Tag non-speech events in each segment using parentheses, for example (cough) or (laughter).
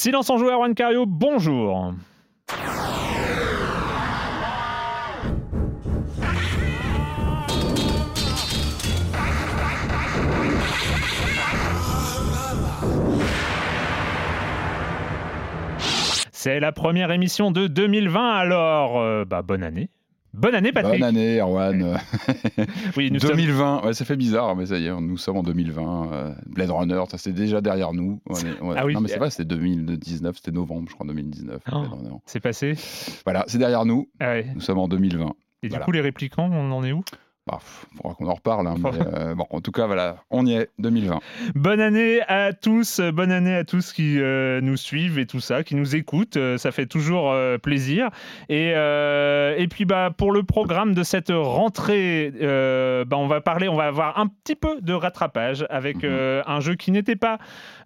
Silence en joueur, Juan Cario, bonjour. C'est la première émission de 2020, alors euh, bah, bonne année. Bonne année, Patrick. Bonne année, Erwan. (laughs) Oui, nous sommes- 2020, ouais, ça fait bizarre, mais ça y est, nous sommes en 2020. euh, Blade Runner, ça c'est déjà derrière nous. On est- on- Ah oui. Non, mais c'est vrai, c'était 2019, c'était novembre, je crois, 2019. Oh. Blade Runner. C'est passé. Voilà, c'est derrière nous. Ah ouais. Nous sommes en 2020. Et du coup, les réplicants, on en est où? Bah, faudra qu'on en reparle. hein, mais, euh, bon, en tout cas, voilà, on y est, 2020. Bonne année à tous, euh, bonne année à tous qui euh, nous suivent et tout ça, qui nous écoutent, euh, ça fait toujours plaisir. Et, et puis bah, pour le programme de cette rentrée, bah, on va parler, on va avoir un petit peu de rattrapage avec Mhm. un jeu qui n'était pas,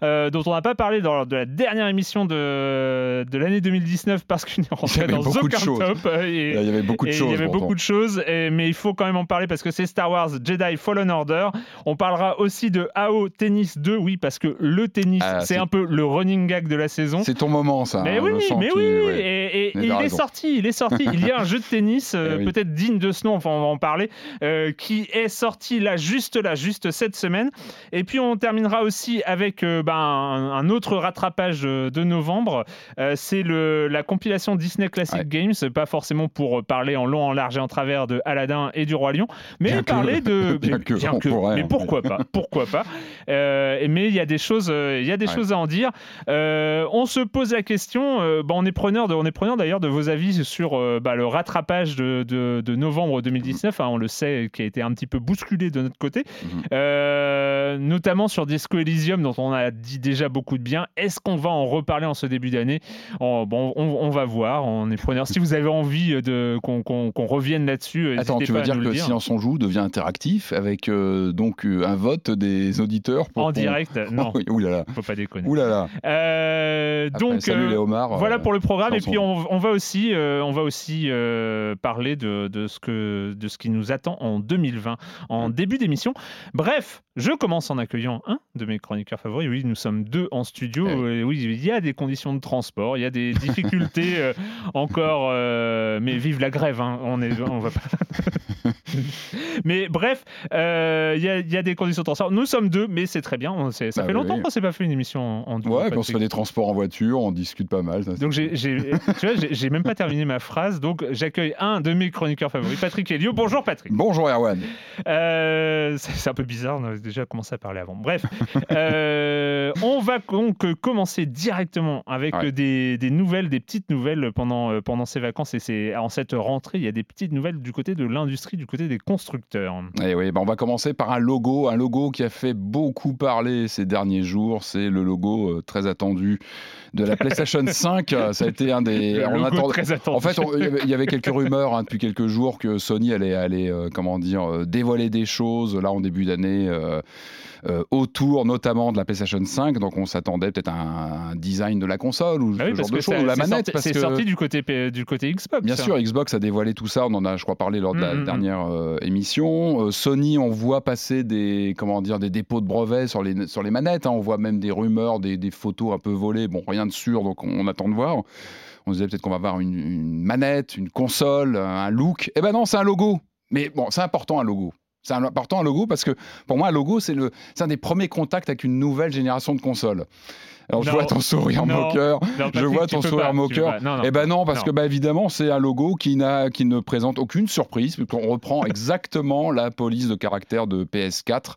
euh, dont on n'a pas parlé lors de la dernière émission de, de l'année 2019 parce qu'il n'est rentré dans beaucoup de aucun choses. top. euh, et- il y avait beaucoup de choses. Il y avait pourtant. beaucoup de choses, et- mais il faut quand même en parler parce que c'est Star Wars Jedi Fallen Order. On parlera aussi de AO Tennis 2, oui, parce que le tennis, Ah, c'est un peu le running gag de la saison. C'est ton moment, ça. Mais hein, oui, mais oui, tu- oui. ouais. et, et- Mais et il est sorti, il est sorti. Il y a un jeu de tennis, (laughs) euh, Eh oui. peut-être digne de ce nom, enfin on va en parler, euh, qui est sorti là, juste là, juste cette semaine. Et puis on terminera aussi avec euh, un, un autre rattrapage euh, de novembre. Euh, c'est la compilation Disney Classic Ouais. Games, pas forcément pour parler en long, en large et en travers de Aladdin et du Roi Lion, mais Bien que. parler de (laughs) Bien que, on pourrait, mais hein. pourquoi pas, (laughs) pourquoi pas. Euh, mais il y a des choses, euh, il y a des Ouais. choses à en dire. Euh, on se pose la question. euh, bah, on est preneur de, on est preneur d'ailleurs de vos avis sur euh, bah, le rattrapage de, de- de novembre 2019. hein, on le sait, qui a été un petit peu bousculé de notre côté, Mhm. Euh, notamment sur Disco Elysium, dont on a dit déjà beaucoup de bien. Est-ce qu'on va en reparler en ce début d'année On- Bon, on, on va voir. On est preneur. Si vous avez envie de qu'on revienne là-dessus, Attends, n'hésitez tu pas veux dire que le dire. Silence on joue devient interactif avec euh, donc euh, un vote des auditeurs pour En direct, (laughs) non, Ouh là là. faut pas déconner. Ouh là là. Euh, Après, donc, salut euh, les homards. Voilà euh, pour le programme. Et puis, on, on va aussi, euh, on va aussi euh, parler de, de ce que, de ce qui nous attend en 2020, en début d'émission. Bref, je commence en accueillant un de mes chroniqueurs favoris. Oui, nous sommes deux en studio. Et oui, il y a des conditions de transport, il y a des difficultés (laughs) euh, encore. euh, mais vive la grève, hein, on est, on va pas. (laughs) mais bref, euh, il y, a, il y a des conditions de transport. Nous sommes deux, mais c'est très bien. On- Ça Bah fait oui, longtemps oui. qu'on s'est pas fait une émission en, en duo, Ouais, on se fait des transports en voiture, on discute pas mal. ça, Donc (laughs) j'ai, même pas terminé ma phrase. Donc j'accueille un de mes chroniqueurs favoris, Patrick Helio. Bonjour Patrick. Bonjour Erwan. C'est, un peu bizarre, on a déjà commencé à parler avant. Bref, euh, on va donc commencer directement avec des, nouvelles, des petites nouvelles pendant, pendant ces vacances et c'est en cette rentrée, il y a des petites nouvelles du côté de l'industrie, du côté des constructeurs. Et eh oui, bah, on va commencer par un logo, un logo qui a fait beaucoup parler ces derniers jours. C'est le logo très attendu de la PlayStation (laughs) 5. Ça a été un des. Le logo très attendu. En fait, il y avait quelques rumeurs hein, depuis quelques jours que Sony allait aller, comment dire, dévoiler des choses là en début d'année. Euh, autour notamment de la PlayStation 5. Donc on s'attendait peut-être à un, design de la console ou ah ce genre de ou la manette. C'est sorti du côté, du côté Xbox. Bien sûr, Xbox a dévoilé tout ça. On en a, je crois, parlé lors de la mm, mm, mm. dernière euh, émission. Euh, Sony, on voit passer des, comment dire, des dépôts de brevets sur les, sur les manettes. Hein. On voit même des rumeurs, des, des, photos un peu volées. Bon, rien de sûr, donc on, attend de voir. On se disait peut-être qu'on va avoir une, une, manette, une console, un look. Eh ben non, c'est un logo. Mais bon, c'est important un logo. C'est important un logo parce que pour moi, un logo, c'est un des premiers contacts avec une nouvelle génération de consoles. Alors je vois ton sourire moqueur. je vois ton sourire moqueur. Eh ben non, parce que bah, évidemment c'est un logo qui n'a, qui ne présente aucune surprise, puisqu'on reprend (laughs) exactement la police de caractère de PS4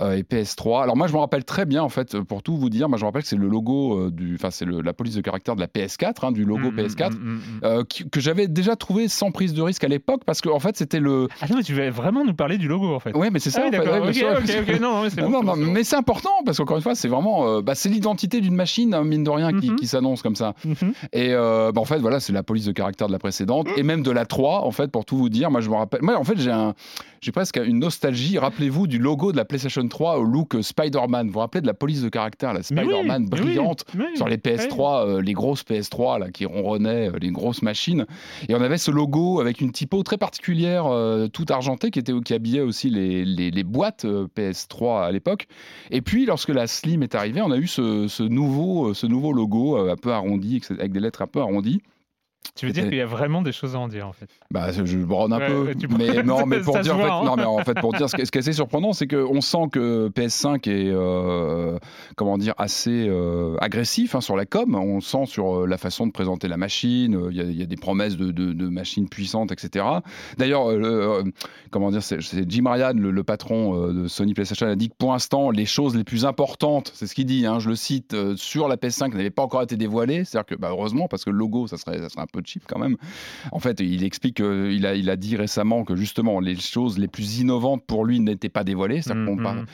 euh, et PS3. Alors moi je me rappelle très bien en fait, pour tout vous dire, moi je me rappelle que c'est le logo euh, du, enfin c'est la police de caractère de la PS4, hein, du logo PS4, mm, mm, mm, euh, que j'avais déjà trouvé sans prise de risque à l'époque, parce qu'en en fait c'était le. Ah non, mais tu vas vraiment nous parler du logo en fait. Oui, mais c'est ça. Ah, en fait. ok, ok, non, mais c'est (laughs) bon, non, mais c'est important parce qu'encore une fois c'est vraiment, bah, c'est l'identité d'une machine, hein, mine de rien, qui, mhm. s'annonce comme ça. Mhm. Et euh, bah, en fait, voilà, c'est la police de caractère de la précédente et même de la 3, en fait, pour tout vous dire. Moi, je me rappelle. Moi, en fait, j'ai un presque une nostalgie. Rappelez-vous du logo de la PlayStation 3 au look Spider-Man. Vous vous rappelez de la police de caractère, la Spider-Man brillante sur les PS3, euh, les grosses PS3 là, qui ronronnaient, euh, les grosses machines. Et on avait ce logo avec une typo très particulière, euh, tout argentée, qui, était, qui habillait aussi les, les, boîtes PS3 à l'époque. Et puis, lorsque la Slim est arrivée, on a eu ce, ce nouveau, ce nouveau logo un peu arrondi, avec des lettres un peu arrondies. Tu veux dire qu'il y a vraiment des choses à en dire en fait? Bah je bronne un peu, mais (laughs) non, mais pour dire en fait, hein. non, mais en fait pour dire ce, qui est assez surprenant, c'est qu'on sent que PS5 est euh, comment dire assez euh, agressif hein, sur la com. On sent sur euh, la façon de présenter la machine. Il y, a des promesses de, de, machines puissantes, etc. D'ailleurs, comment dire, c'est Jim Ryan, le, patron de Sony PlayStation, a dit que pour l'instant les choses les plus importantes, c'est ce qu'il dit, hein, je le cite, sur la PS5 n'avaient pas encore été dévoilées. C'est-à-dire que bah, heureusement parce que le logo, ça serait, ça serait un peu cheap quand même. En fait, il explique a, il a dit récemment que justement les choses les plus innovantes pour lui n'étaient pas dévoilées. Ça mmh,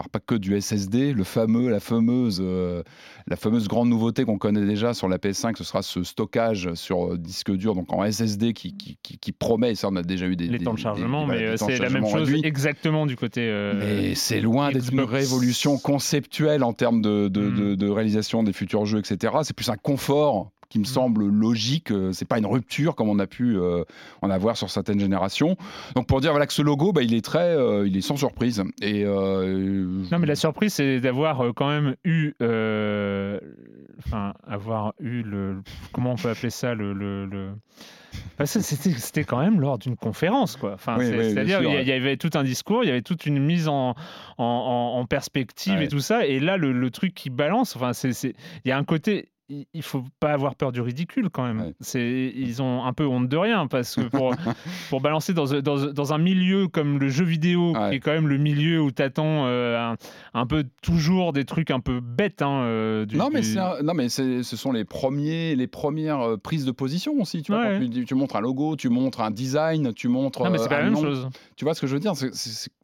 parle pas que du SSD, le fameux, la fameuse, euh, la fameuse grande nouveauté qu'on connaît déjà sur la PS5, ce sera ce stockage sur euh, disque dur, donc en SSD, qui, qui, qui, promet, et ça on a déjà eu des... Les temps de chargement, mais euh, c'est la même chose exactement du côté... mais c'est loin d'être une révolution conceptuelle en termes de, de, de, réalisation des futurs jeux, etc. C'est plus un confort qui me mm. semble logique. Euh, c'est pas une rupture comme on a pu euh, en avoir sur certaines générations. Donc pour dire voilà que ce logo, bah, il est très, euh, il est sans surprise. Et non, mais la surprise, c'est d'avoir quand même eu, enfin, avoir eu le, comment on peut appeler ça, le, le, c'était quand même lors d'une conférence, quoi. Enfin, c'est-à-dire il y, avait tout un discours, il y avait toute une mise en, en, en perspective et tout ça. Et là, le, le truc qui balance, enfin, c'est il y a un côté il faut pas avoir peur du ridicule quand même. C'est, ils ont un peu honte de rien parce que pour, (laughs) pour balancer dans, dans, dans, un milieu comme le jeu vidéo, qui est quand même le milieu où tu attends euh, un, peu toujours des trucs un peu bêtes. Hein, euh, non, mais non, mais ce sont les, premiers, les premières euh, prises de position aussi. Tu, vois, tu, montres un logo, tu montres un design, tu montres. Non, mais c'est pas la même chose. Tu vois ce que je veux dire?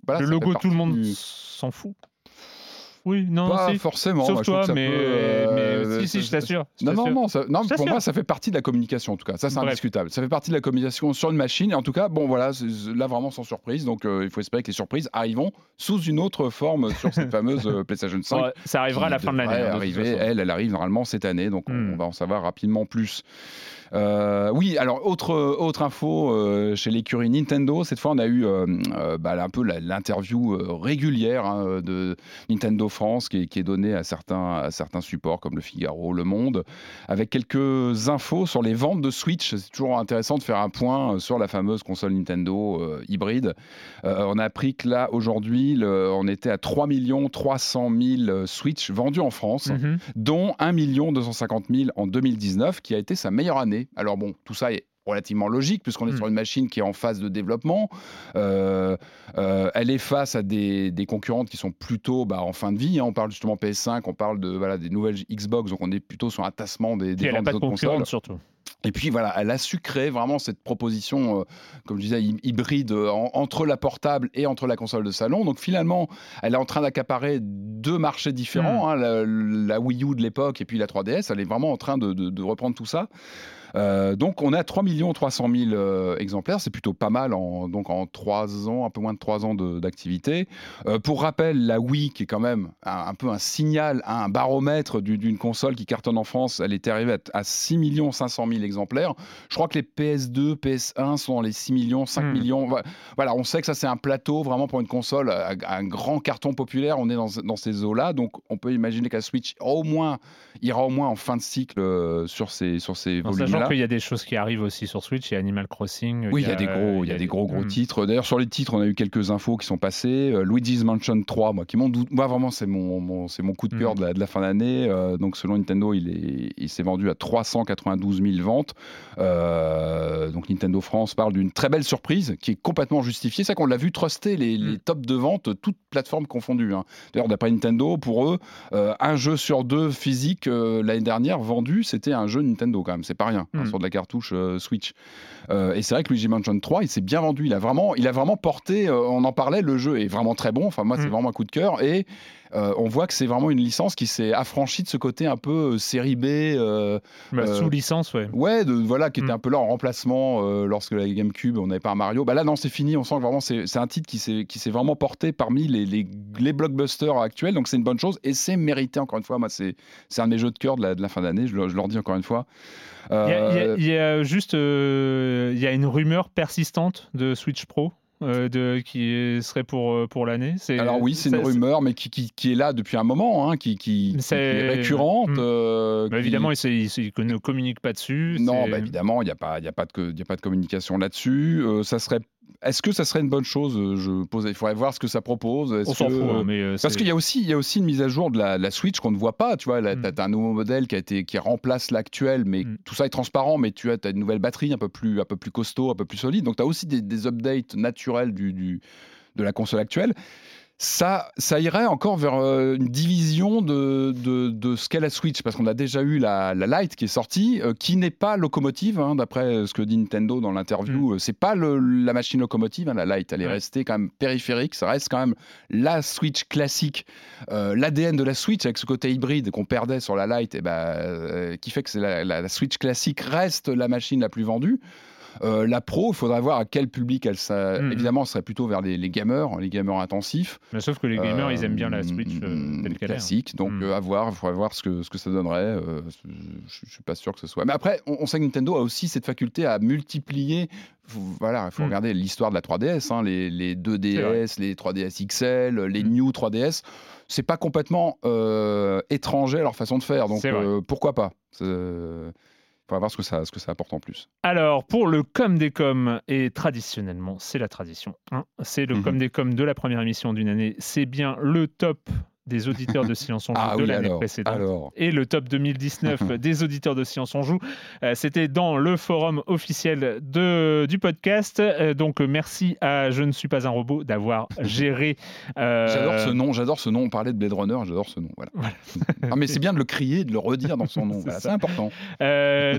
Le logo, tout le monde s'en fout. Oui, non, pas forcément. Sauf toi, mais, mais si, si, je t'assure. Non, non, non, non pour moi, ça fait partie de la communication, en tout cas. Ça, c'est indiscutable. Ça fait partie de la communication sur une machine. Et en tout cas, bon, voilà, là, vraiment sans surprise. Donc, euh, il faut espérer que les surprises arriveront sous une autre forme sur cette (laughs) fameuse euh, PlayStation 5. ça arrivera à la fin de l'année. Hein, elle, elle arrive normalement cette année. Donc, on hmm. va en savoir rapidement plus. Euh, oui, alors autre, autre info euh, chez l'écurie Nintendo, cette fois on a eu euh, bah, un peu l'interview régulière hein, de Nintendo France qui est, donnée à certains, à certains supports comme le Figaro, Le Monde, avec quelques infos sur les ventes de Switch. C'est toujours intéressant de faire un point sur la fameuse console Nintendo hybride. on a appris que là aujourd'hui on était à 3 300 000 Switch vendus en France, mm-hmm. dont 1 250 000 en 2019, qui a été sa meilleure année alors bon, tout ça est relativement logique puisqu'on est Mm. sur une machine qui est en phase de développement. Euh, euh, elle est face à des, des concurrentes qui sont plutôt bah, en fin de vie. hein. On parle justement PS5, on parle de voilà des nouvelles Xbox, donc on est plutôt sur un tassement des, des Puis elle n'a ventes pas des de autres consoles. surtout. Et puis voilà, elle a su créer vraiment cette proposition, euh, comme je disais, hy- hybride euh, en- entre la portable et entre la console de salon. Donc finalement, elle est en train d'accaparer deux marchés différents, hein, la, la Wii U de l'époque et puis la 3DS. Elle est vraiment en train de, de- de reprendre tout ça. Euh, donc on a 3 300 000 euh, exemplaires, c'est plutôt pas mal en, donc en 3 ans, un peu moins de 3 ans d'activité. Euh, pour rappel, la Wii, qui est quand même un, un peu un signal, un baromètre du- d'une console qui cartonne en France, elle était arrivée à, à 6 500 000 exemplaires. Je crois que les PS2, PS1 sont dans les 6 millions, 5 Hmm. millions. Voilà. On sait que ça c'est un plateau vraiment pour une console, euh, un grand carton populaire, on est dans, dans ces eaux-là, donc on peut imaginer la Switch au moins, ira au moins en fin de cycle sur ces, sur ces En qu'il y a des choses qui arrivent aussi sur Switch, il y a Animal Crossing. Oui, il y a des gros, il y a des gros gros Hmm. titres. D'ailleurs, sur les titres, on a eu quelques infos qui sont passées. Euh, Luigi's Mansion 3, moi, qui dou- moi vraiment, c'est mon, mon- c'est mon coup de cœur Mhm. de, la, de la fin d'année. Euh, donc, selon Nintendo, il est, il s'est vendu à 392 000 ventes. Euh, donc, Nintendo France parle d'une très belle surprise qui est complètement justifiée. C'est qu'on l'a vu truster les, les Mhm. tops de vente, toutes plateformes confondues. hein. D'ailleurs, d'après Nintendo, pour eux, euh, un jeu sur deux physique euh, l'année dernière vendu, c'était un jeu Nintendo quand même. C'est pas rien hein, Mhm. sur de la cartouche euh, Switch. Euh, et c'est vrai que Luigi Mansion 3, il s'est bien vendu. Il a vraiment, il a vraiment porté. euh, on en parlait. Le jeu est vraiment très bon. Enfin, moi, c'est Mm. vraiment un coup de cœur. Et euh, on voit que c'est vraiment une licence qui s'est affranchie de ce côté un peu euh, série B. euh, Bah, Sous licence, ouais. ouais, de, voilà, qui était Mm. un peu là en remplacement lorsque la GameCube, on n'avait pas un Mario. Bah là, non, c'est fini. On sent que vraiment, c'est un titre qui s'est vraiment porté parmi les, les, les blockbusters actuels. Donc, c'est une bonne chose. Et c'est mérité, encore une fois. Moi, c'est c'est un de mes jeux de cœur de la, de la fin d'année. Je, je leur dis encore une fois. Il y, a- y il juste euh, il y a une rumeur persistante de Switch Pro euh, de, qui serait pour, euh, pour l'année. Alors oui, c'est une rumeur, mais qui, qui, qui est là depuis un moment, hein, qui, est récurrente. Mm. euh, Bah, évidemment, il, il- il ne communique pas dessus. Non, bah, évidemment, il n'y a, pas- il y a, pas de y a pas de communication là-dessus. Euh, ça serait... Est-ce que ça serait une bonne chose Euh, Je pose... Il faudrait voir ce que ça propose. On s'en fout. hein, mais, euh, Parce qu'il y a aussi, il y a aussi une mise à jour de la, la Switch qu'on ne voit pas. Tu vois, Mm. t'as un nouveau modèle qui a été, qui remplace l'actuel, mais Mm. tout ça est transparent. Mais tu as, une nouvelle batterie un peu plus, un peu plus costaud, un peu plus solide. Donc tu as aussi des, des updates naturels du, du- de la console actuelle. Ça, ça irait encore vers euh, une division de, de, de ce qu'est la Switch, parce qu'on a déjà eu la, la Lite qui est sortie, euh, qui n'est pas locomotive, hein, d'après ce que dit Nintendo dans l'interview. Euh, C'est pas le- la machine locomotive, hein, la Lite, elle est Ouais. restée quand même périphérique. Ça reste quand même la Switch classique, euh, l'ADN de la Switch avec ce côté hybride qu'on perdait sur la Lite, et ben, euh, qui fait que c'est la, la- la Switch classique reste la machine la plus vendue. Euh, la Pro, il faudrait voir à quel public elle ça, Mhm. évidemment, ce serait plutôt vers les, les gamers, les gamers intensifs. Mais sauf que les gamers, ils aiment bien la Euh, Switch euh, telle qu'elle est. hein. classique. Donc Mm. euh, à voir, il faudrait voir ce que, ce que ça donnerait. euh, je, je suis pas sûr que ce soit. Mais après, on, on sait que Nintendo a aussi cette faculté à multiplier. Voilà, il faut Mm. regarder l'histoire de la 3DS, hein, les, les 2DS, les 3DS XL, les. New 3DS. C'est pas complètement euh, étranger à leur façon de faire. Donc euh, pourquoi pas? Faudra voir ce que, ça, ce que ça apporte en plus. Alors, pour le com des coms, et traditionnellement, c'est la tradition. hein, c'est le Mhm. com des coms de la première émission d'une année. C'est bien le top des auditeurs de Silence on joue (laughs) Ah de oui, l'année précédente. alors. Et le top 2019 (laughs) des auditeurs de Silence on joue, euh, c'était dans le forum officiel de, du podcast. Euh, donc, merci à Je ne suis pas un robot d'avoir (laughs) géré. euh, J'adore ce nom, j'adore ce nom. On parlait de Blade Runner, j'adore ce nom. Voilà. Ah, mais c'est bien de le crier, de le redire dans son nom. C'est Voilà, important.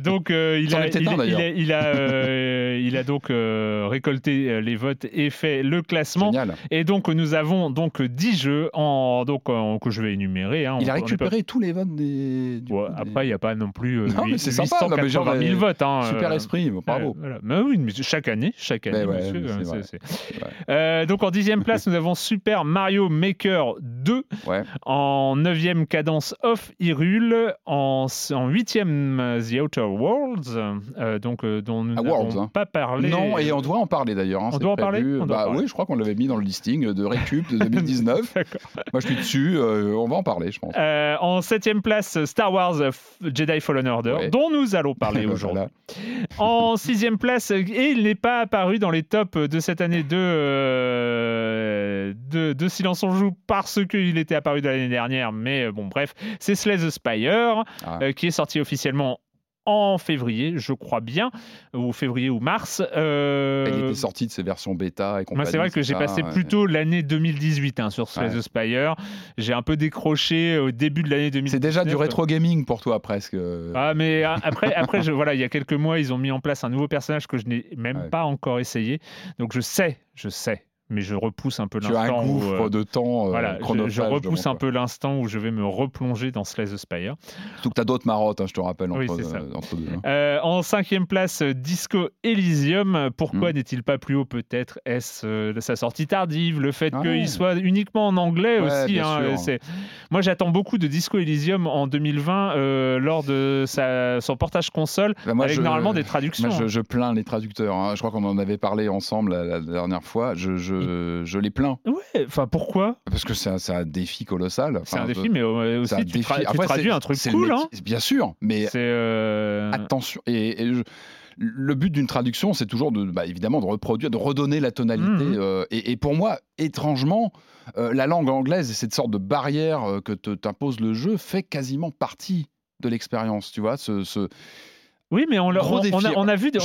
Donc il, a, il, un, il a, il, a, il a donc récolté les votes et fait le classement. Génial. Et donc nous avons donc 10 jeux en, donc, que je vais énumérer. hein. Il a On- récupéré tous les votes des. du Ouais, coup, des- après, il n'y a pas non plus euh, Non, mais c'est sympa, non, mais genre, 880 000 euh, votes. hein, Super euh, esprit, bravo. euh, voilà. Mais oui, mais chaque année, chaque année, Mais ouais, monsieur, hein. Euh, donc en dixième place, nous avons Super Mario Maker 2. Ouais. En neuvième cadence Off Hyrule, en, en huitième The Outer Worlds, euh, donc dont nous Ah, n'avons hein. pas parlé. Non, et on doit en parler d'ailleurs. hein, On doit en parler doit Bah parler. oui, je crois qu'on l'avait mis dans le listing de Récup de (laughs) 2019. D'accord. Moi, je suis dessus. Euh, on va en parler, je pense. Euh, en septième place, Star Wars Jedi Fallen Order, Ouais. dont nous allons parler (laughs) aujourd'hui. En sixième place, et il n'est pas apparu dans les tops de cette année de, euh, de, de Silence on Joue parce qu'il était apparu de l'année dernière, mais bon, bref, c'est Slay the Spire, Ah. qui est sorti officiellement en février, je crois bien, ou février ou mars. Euh, Elle était sortie de ses versions bêta et Moi, c'est vrai que j'ai passé plutôt l'année 2018 hein, sur Slay the Spire. J'ai un peu décroché au début de l'année 2018. C'est déjà du rétro gaming pour toi presque. Ah, mais après, après je, voilà, il y a quelques mois, ils ont mis en place un nouveau personnage que je n'ai même pas encore essayé. Donc je sais, je sais mais je repousse un peu l'instant. Tu as un gouffre euh, de temps. Euh, voilà, je, repousse un peu l'instant où je vais me replonger dans Slay the Spire. Surtout que tu as d'autres marottes, hein, je te rappelle, entre, oui, ça. entre deux. Hein. Euh, en cinquième place, Disco Elysium. Pourquoi hmm. n'est-il pas plus haut Peut-être? Est-ce sa sortie tardive, le fait ah qu'il soit uniquement en anglais aussi. Hein, moi, j'attends beaucoup de Disco Elysium en 2020 lors de sa, son portage console, bah, avec je, normalement des traductions. Moi, je, plains les traducteurs. Je crois qu'on en avait parlé ensemble la, dernière fois. je je, les plains. Ouais, enfin pourquoi Parce que c'est un, défi colossal. c'est un défi, mais aussi tu, traduis un truc cool. Hein bien sûr, mais euh, attention. Et, le but d'une traduction, c'est toujours de, bah, évidemment, de reproduire, de redonner la tonalité. Mhm. Euh, et, pour moi, étrangement, euh, la langue anglaise et cette sorte de barrière que t'impose le jeu fait quasiment partie de l'expérience. Tu vois, ce oui, mais on, a, vu, on a vu des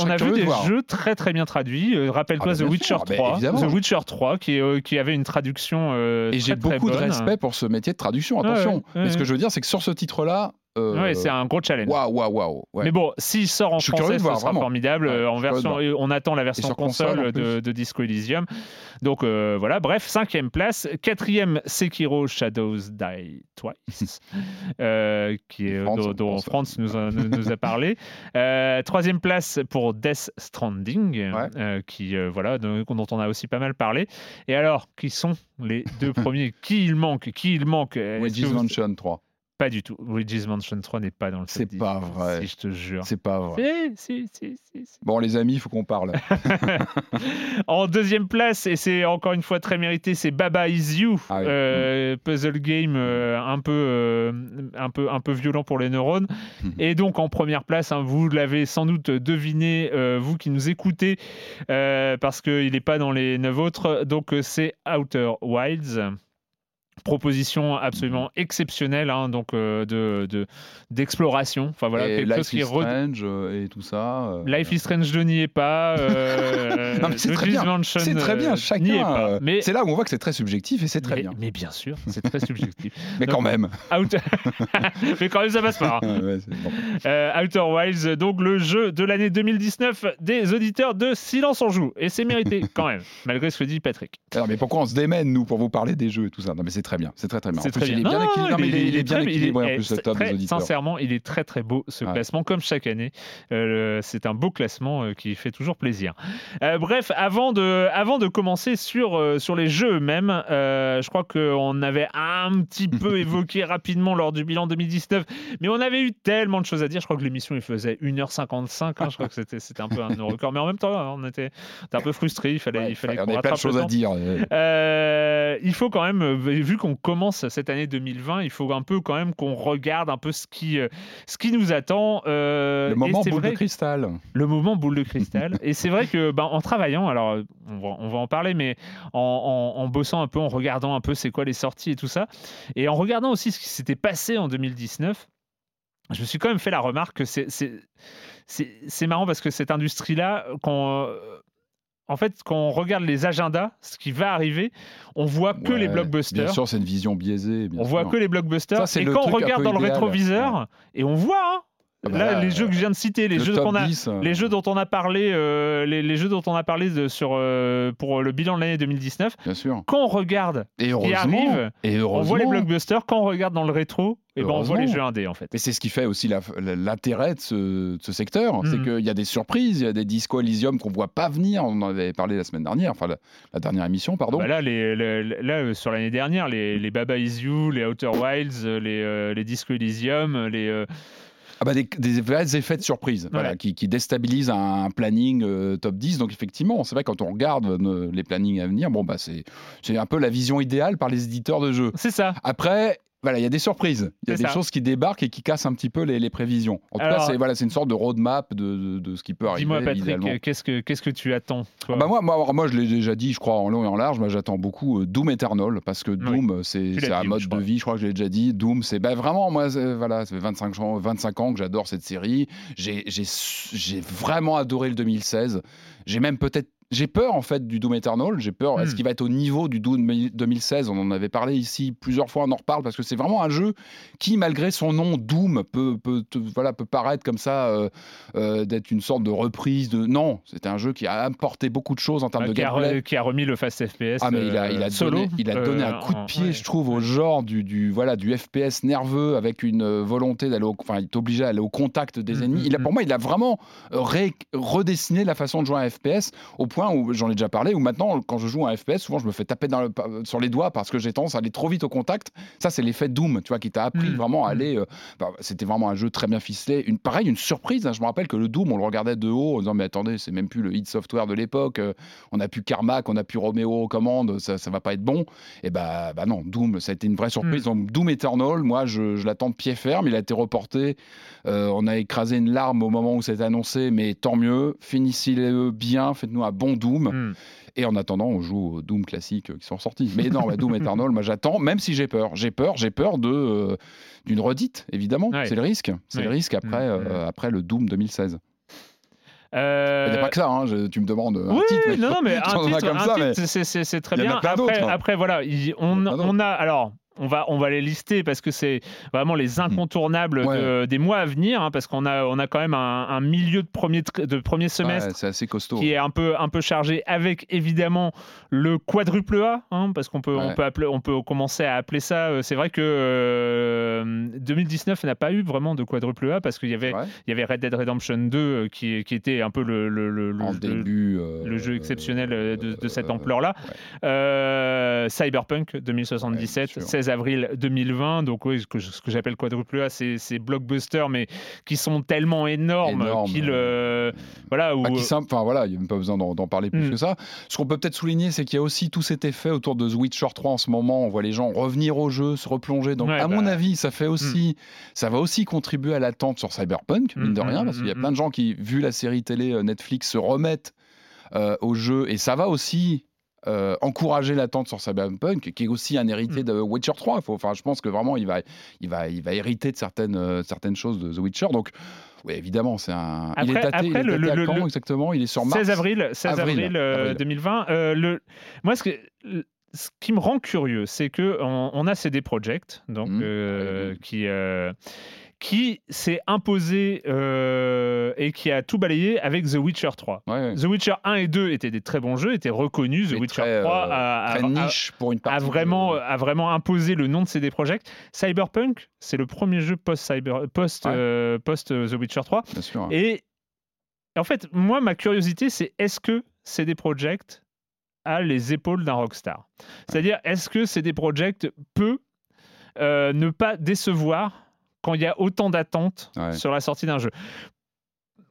jeux très très bien traduits. Euh, rappelle-toi ah, The Witcher 3, The Witcher 3 qui, euh, qui avait une traduction euh, Et j'ai beaucoup de respect pour ce métier de traduction, attention. mais ce que je veux dire, c'est que sur ce titre-là, euh, ouais, c'est un gros challenge. Waouh, waouh, waouh. Mais bon, s'il sort en français, ce sera formidable. en version, on attend la version console, de, Disco Elysium. Donc euh, voilà, bref, cinquième place. Quatrième, Sekiro Shadows Die Twice, (laughs) euh, qui est, dont, France nous a, nous a parlé. (laughs) troisième place pour Death Stranding, qui, voilà, dont on a aussi pas mal parlé. Et alors, qui sont les deux (laughs) premiers? Qui il manque? Qui il manque? Mansion 3. Pas du tout. Luigi's Mansion 3 n'est pas dans le C'est pas vrai. Si je te jure. C'est pas vrai. Si, si, si, bon, les amis, il faut qu'on parle. (laughs) en deuxième place, et c'est encore une fois très mérité, c'est Baba Is You, ah euh, puzzle game euh, un, peu, euh, un, peu, un peu violent pour les neurones. (laughs) et donc en première place, hein, vous l'avez sans doute deviné, vous qui nous écoutez, parce qu'il n'est pas dans les neuf autres. Donc c'est Outer Wilds proposition absolument exceptionnelle hein, donc euh, de d'exploration. Enfin voilà et quelque Life chose is Strange euh, et tout ça euh, Life is Strange je n'y ai pas (laughs) non, mais c'est très bien. C'est très bien chacun mais c'est là où on voit que c'est très subjectif et c'est très mais, bien. mais bien sûr c'est très subjectif. (laughs) Mais quand même. (laughs) Mais quand même ça passe pas hein. Outer Wilds donc le jeu de l'année 2019 des auditeurs de Silence en joue. Et c'est mérité quand même malgré ce que dit Patrick. Alors mais pourquoi on se démène nous pour vous parler des jeux et tout ça? Non mais c'est très bien. C'est très très bien. C'est très bien. Il est bien équilibré. Il, est bien équilibré en plus le top des auditeurs. Sincèrement, il est très très beau ce classement, comme chaque année. Euh, c'est un beau classement euh, qui fait toujours plaisir. Euh, bref, avant de, avant de commencer sur, sur les jeux eux-mêmes, je crois qu'on avait un petit peu (laughs) évoqué rapidement lors du bilan 2019, mais on avait eu tellement de choses à dire. Je crois que l'émission il faisait 1h55. Hein, je crois que c'était, c'était un peu un record, mais en même temps, on était, un peu frustré. Il fallait, il fallait qu'on on avait plein de choses à dire. il faut quand même, vu qu'on commence cette année 2020, il faut un peu quand même qu'on regarde un peu ce qui, euh, ce qui nous attend. Euh, le moment boule de cristal. Le moment boule de cristal. (laughs) et c'est vrai que ben, en travaillant, alors on va, on va en parler, mais en, en, bossant un peu, en regardant un peu c'est quoi les sorties et tout ça, et en regardant aussi ce qui s'était passé en 2019, je me suis quand même fait la remarque que c'est c'est marrant parce que cette industrie-là, quand en fait, quand on regarde les agendas, ce qui va arriver, on voit que les blockbusters. Bien sûr, c'est une vision biaisée. on voit que les blockbusters. et quand on regarde dans le rétroviseur, et on voit, hein, là, les jeux que je viens de citer, les jeux qu'on a, euh. les jeux dont on a parlé, euh, les, jeux dont on a parlé de, sur euh, pour le bilan de l'année 2019. Bien sûr. Quand on regarde et qui arrive, et on voit les blockbusters. Quand on regarde dans le rétro, et eh ben on voit les jeux indés en fait. Et c'est ce qui fait aussi l'intérêt de ce, secteur, c'est mhm. qu'il y a des surprises, il y a des Disco Elysium qu'on voit pas venir. On en avait parlé la semaine dernière, enfin la, dernière émission, pardon. Bah là, les, là, sur l'année dernière, les, les Baba Is You, les Outer Wilds, les, les Disco Elysium, les ah bah des, vrais effets de surprise voilà, qui, déstabilisent un planning euh, top 10. Donc effectivement, c'est vrai quand on regarde les plannings à venir, bon bah c'est un peu la vision idéale par les éditeurs de jeux. C'est ça. Après, voilà, il y a des surprises. Il y a des ça. choses qui débarquent et qui cassent un petit peu les, les prévisions. En tout Alors- cas, c'est voilà, une sorte de roadmap de, de, de ce qui peut arriver. Dis-moi, Patrick, qu'est-ce que, qu'est-ce que tu attends Ah bah moi, moi, moi, je l'ai déjà dit, je crois, en long et en large. Moi, j'attends beaucoup euh, Doom Eternal parce que Doom, c'est un mode de vie. Je crois que je l'ai déjà dit. Doom, c'est bah, vraiment, moi, voilà, ça fait 25 ans, 25 ans que j'adore cette série. J'ai vraiment adoré le 2016. J'ai même peut-être. J'ai peur en fait du Doom Eternal. J'ai peur. Est-ce Hmm. qu'il va être au niveau du Doom 2016 On en avait parlé ici plusieurs fois. On en reparle parce que c'est vraiment un jeu qui, malgré son nom Doom, peut, voilà, peut paraître comme ça euh, euh, d'être une sorte de reprise de. Non, c'était un jeu qui a apporté beaucoup de choses en termes Euh, de qui, a gameplay. qui a remis le Fast FPS Ah mais il a, il a solo, donné, il a donné un coup de pied, ouais. je trouve, au genre du, du voilà du FPS nerveux avec une volonté d'aller, au, enfin, il t'obligeait à aller au contact des Mhm, ennemis. Il a, mhm. pour moi, il a vraiment ré- redessiné la façon de jouer à un FPS au point où j'en ai déjà parlé, où maintenant, quand je joue à un FPS, souvent je me fais taper dans le- sur les doigts parce que j'ai tendance à aller trop vite au contact. Ça, c'est l'effet Doom, tu vois, qui t'a appris Mhm, vraiment à mhm. aller. euh, bah, C'était vraiment un jeu très bien ficelé. Une, pareil, une surprise. hein. Je me rappelle que le Doom, on le regardait de haut en disant mais attendez, c'est même plus le hit software de l'époque. euh, on a plus Carmack, on a plus Romeo aux commandes, ça, ça va pas être bon. Et bah, bah non, Doom, ça a été une vraie surprise. Donc Doom Eternal, moi, je, je l'attends de pied ferme. Il a été reporté. Euh, on a écrasé une larme au moment où c'était annoncé, mais tant mieux. Finissez-le bien, faites-nous un bon Doom. Hmm. Et en attendant, on joue aux Doom classiques qui sont sortis. Mais non, bah, Doom Eternal, moi j'attends, même si j'ai peur. J'ai peur, j'ai peur de euh, d'une redite, évidemment. Ouais. C'est le risque. C'est Ouais. le risque après, Mm, euh, après le Doom 2016. Il Euh, n'y a pas que ça, hein, je- tu me demandes un oui, titre. mais non, non, mais (laughs) un titre, mais- c'est- très il bien. Après, hein. après, voilà, il- Il on a alors. On va, on va les lister parce que c'est vraiment les incontournables Ouais. de- des mois à venir, hein, parce qu'on a, on a quand même un, un milieu de premier, de premier semestre Ouais, c'est assez costaud. qui est un peu, un peu chargé avec évidemment le quadruple A, hein, parce qu'on peut, on peut, appeler, on peut commencer à appeler ça. euh, C'est vrai que euh, 2019 n'a pas eu vraiment de quadruple A parce qu'il y avait, il y avait Red Dead Redemption 2 euh, qui, qui était un peu le, le, le- le- en le- début. euh, le jeu exceptionnel euh, de, de cette euh, ampleur-là. Euh, Cyberpunk 2077, Ouais, bien sûr. 16 avril 2020. Donc, oui, ce que, j'appelle quadruple A, c'est c'est blockbusters, mais qui sont tellement énormes Énorme, qu'ils. euh, voilà, où, Bah, qui simple, enfin voilà, il n'y a même pas besoin d'en parler plus Mm. que ça. Ce qu'on peut peut-être souligner, c'est qu'il y a aussi tout cet effet autour de The Witcher 3 en ce moment. On voit les gens revenir au jeu, se replonger. Donc, Ouais, à bah. mon avis, ça fait aussi, ça va aussi contribuer à l'attente sur Cyberpunk, mine Mm, de mm, rien, mm, parce qu'il y a mm, plein de gens qui, vu la série télé euh, Netflix, se remettent euh, au jeu, et ça va aussi. Euh, encourager l'attente sur Cyberpunk, qui est aussi un héritier Mm. de Witcher 3. Il faut, enfin, je pense que vraiment, il va, il va, il va hériter de certaines, euh, certaines choses de The Witcher. Donc, oui, évidemment, c'est un. il est Après- daté, il est après, le- à le- quand le- exactement? Il est sur mars. 16 avril, 16 avril, Avril, euh, avril. 2020. Euh, le, moi, ce, que, ce qui me rend curieux, c'est que on, on a CD Projekt, donc euh, Ouais, qui euh, qui s'est imposé euh, et qui a tout balayé avec The Witcher 3. Ouais, ouais. The Witcher 1 et 2 étaient des très bons jeux, étaient reconnus. The Witcher très, 3 euh, a, a- très a- niche pour une a partie. vraiment, de- a vraiment imposé le nom de CD Projekt. Cyberpunk, c'est le premier jeu post-Cyber, post, Ouais. euh, post euh, The Witcher 3. Bien sûr. Et en fait, moi, ma curiosité, c'est est-ce que CD Projekt a les épaules d'un rockstar? C'est-à-dire, est-ce que CD Projekt peut euh, ne pas décevoir quand il y a autant d'attentes Ouais. sur la sortie d'un jeu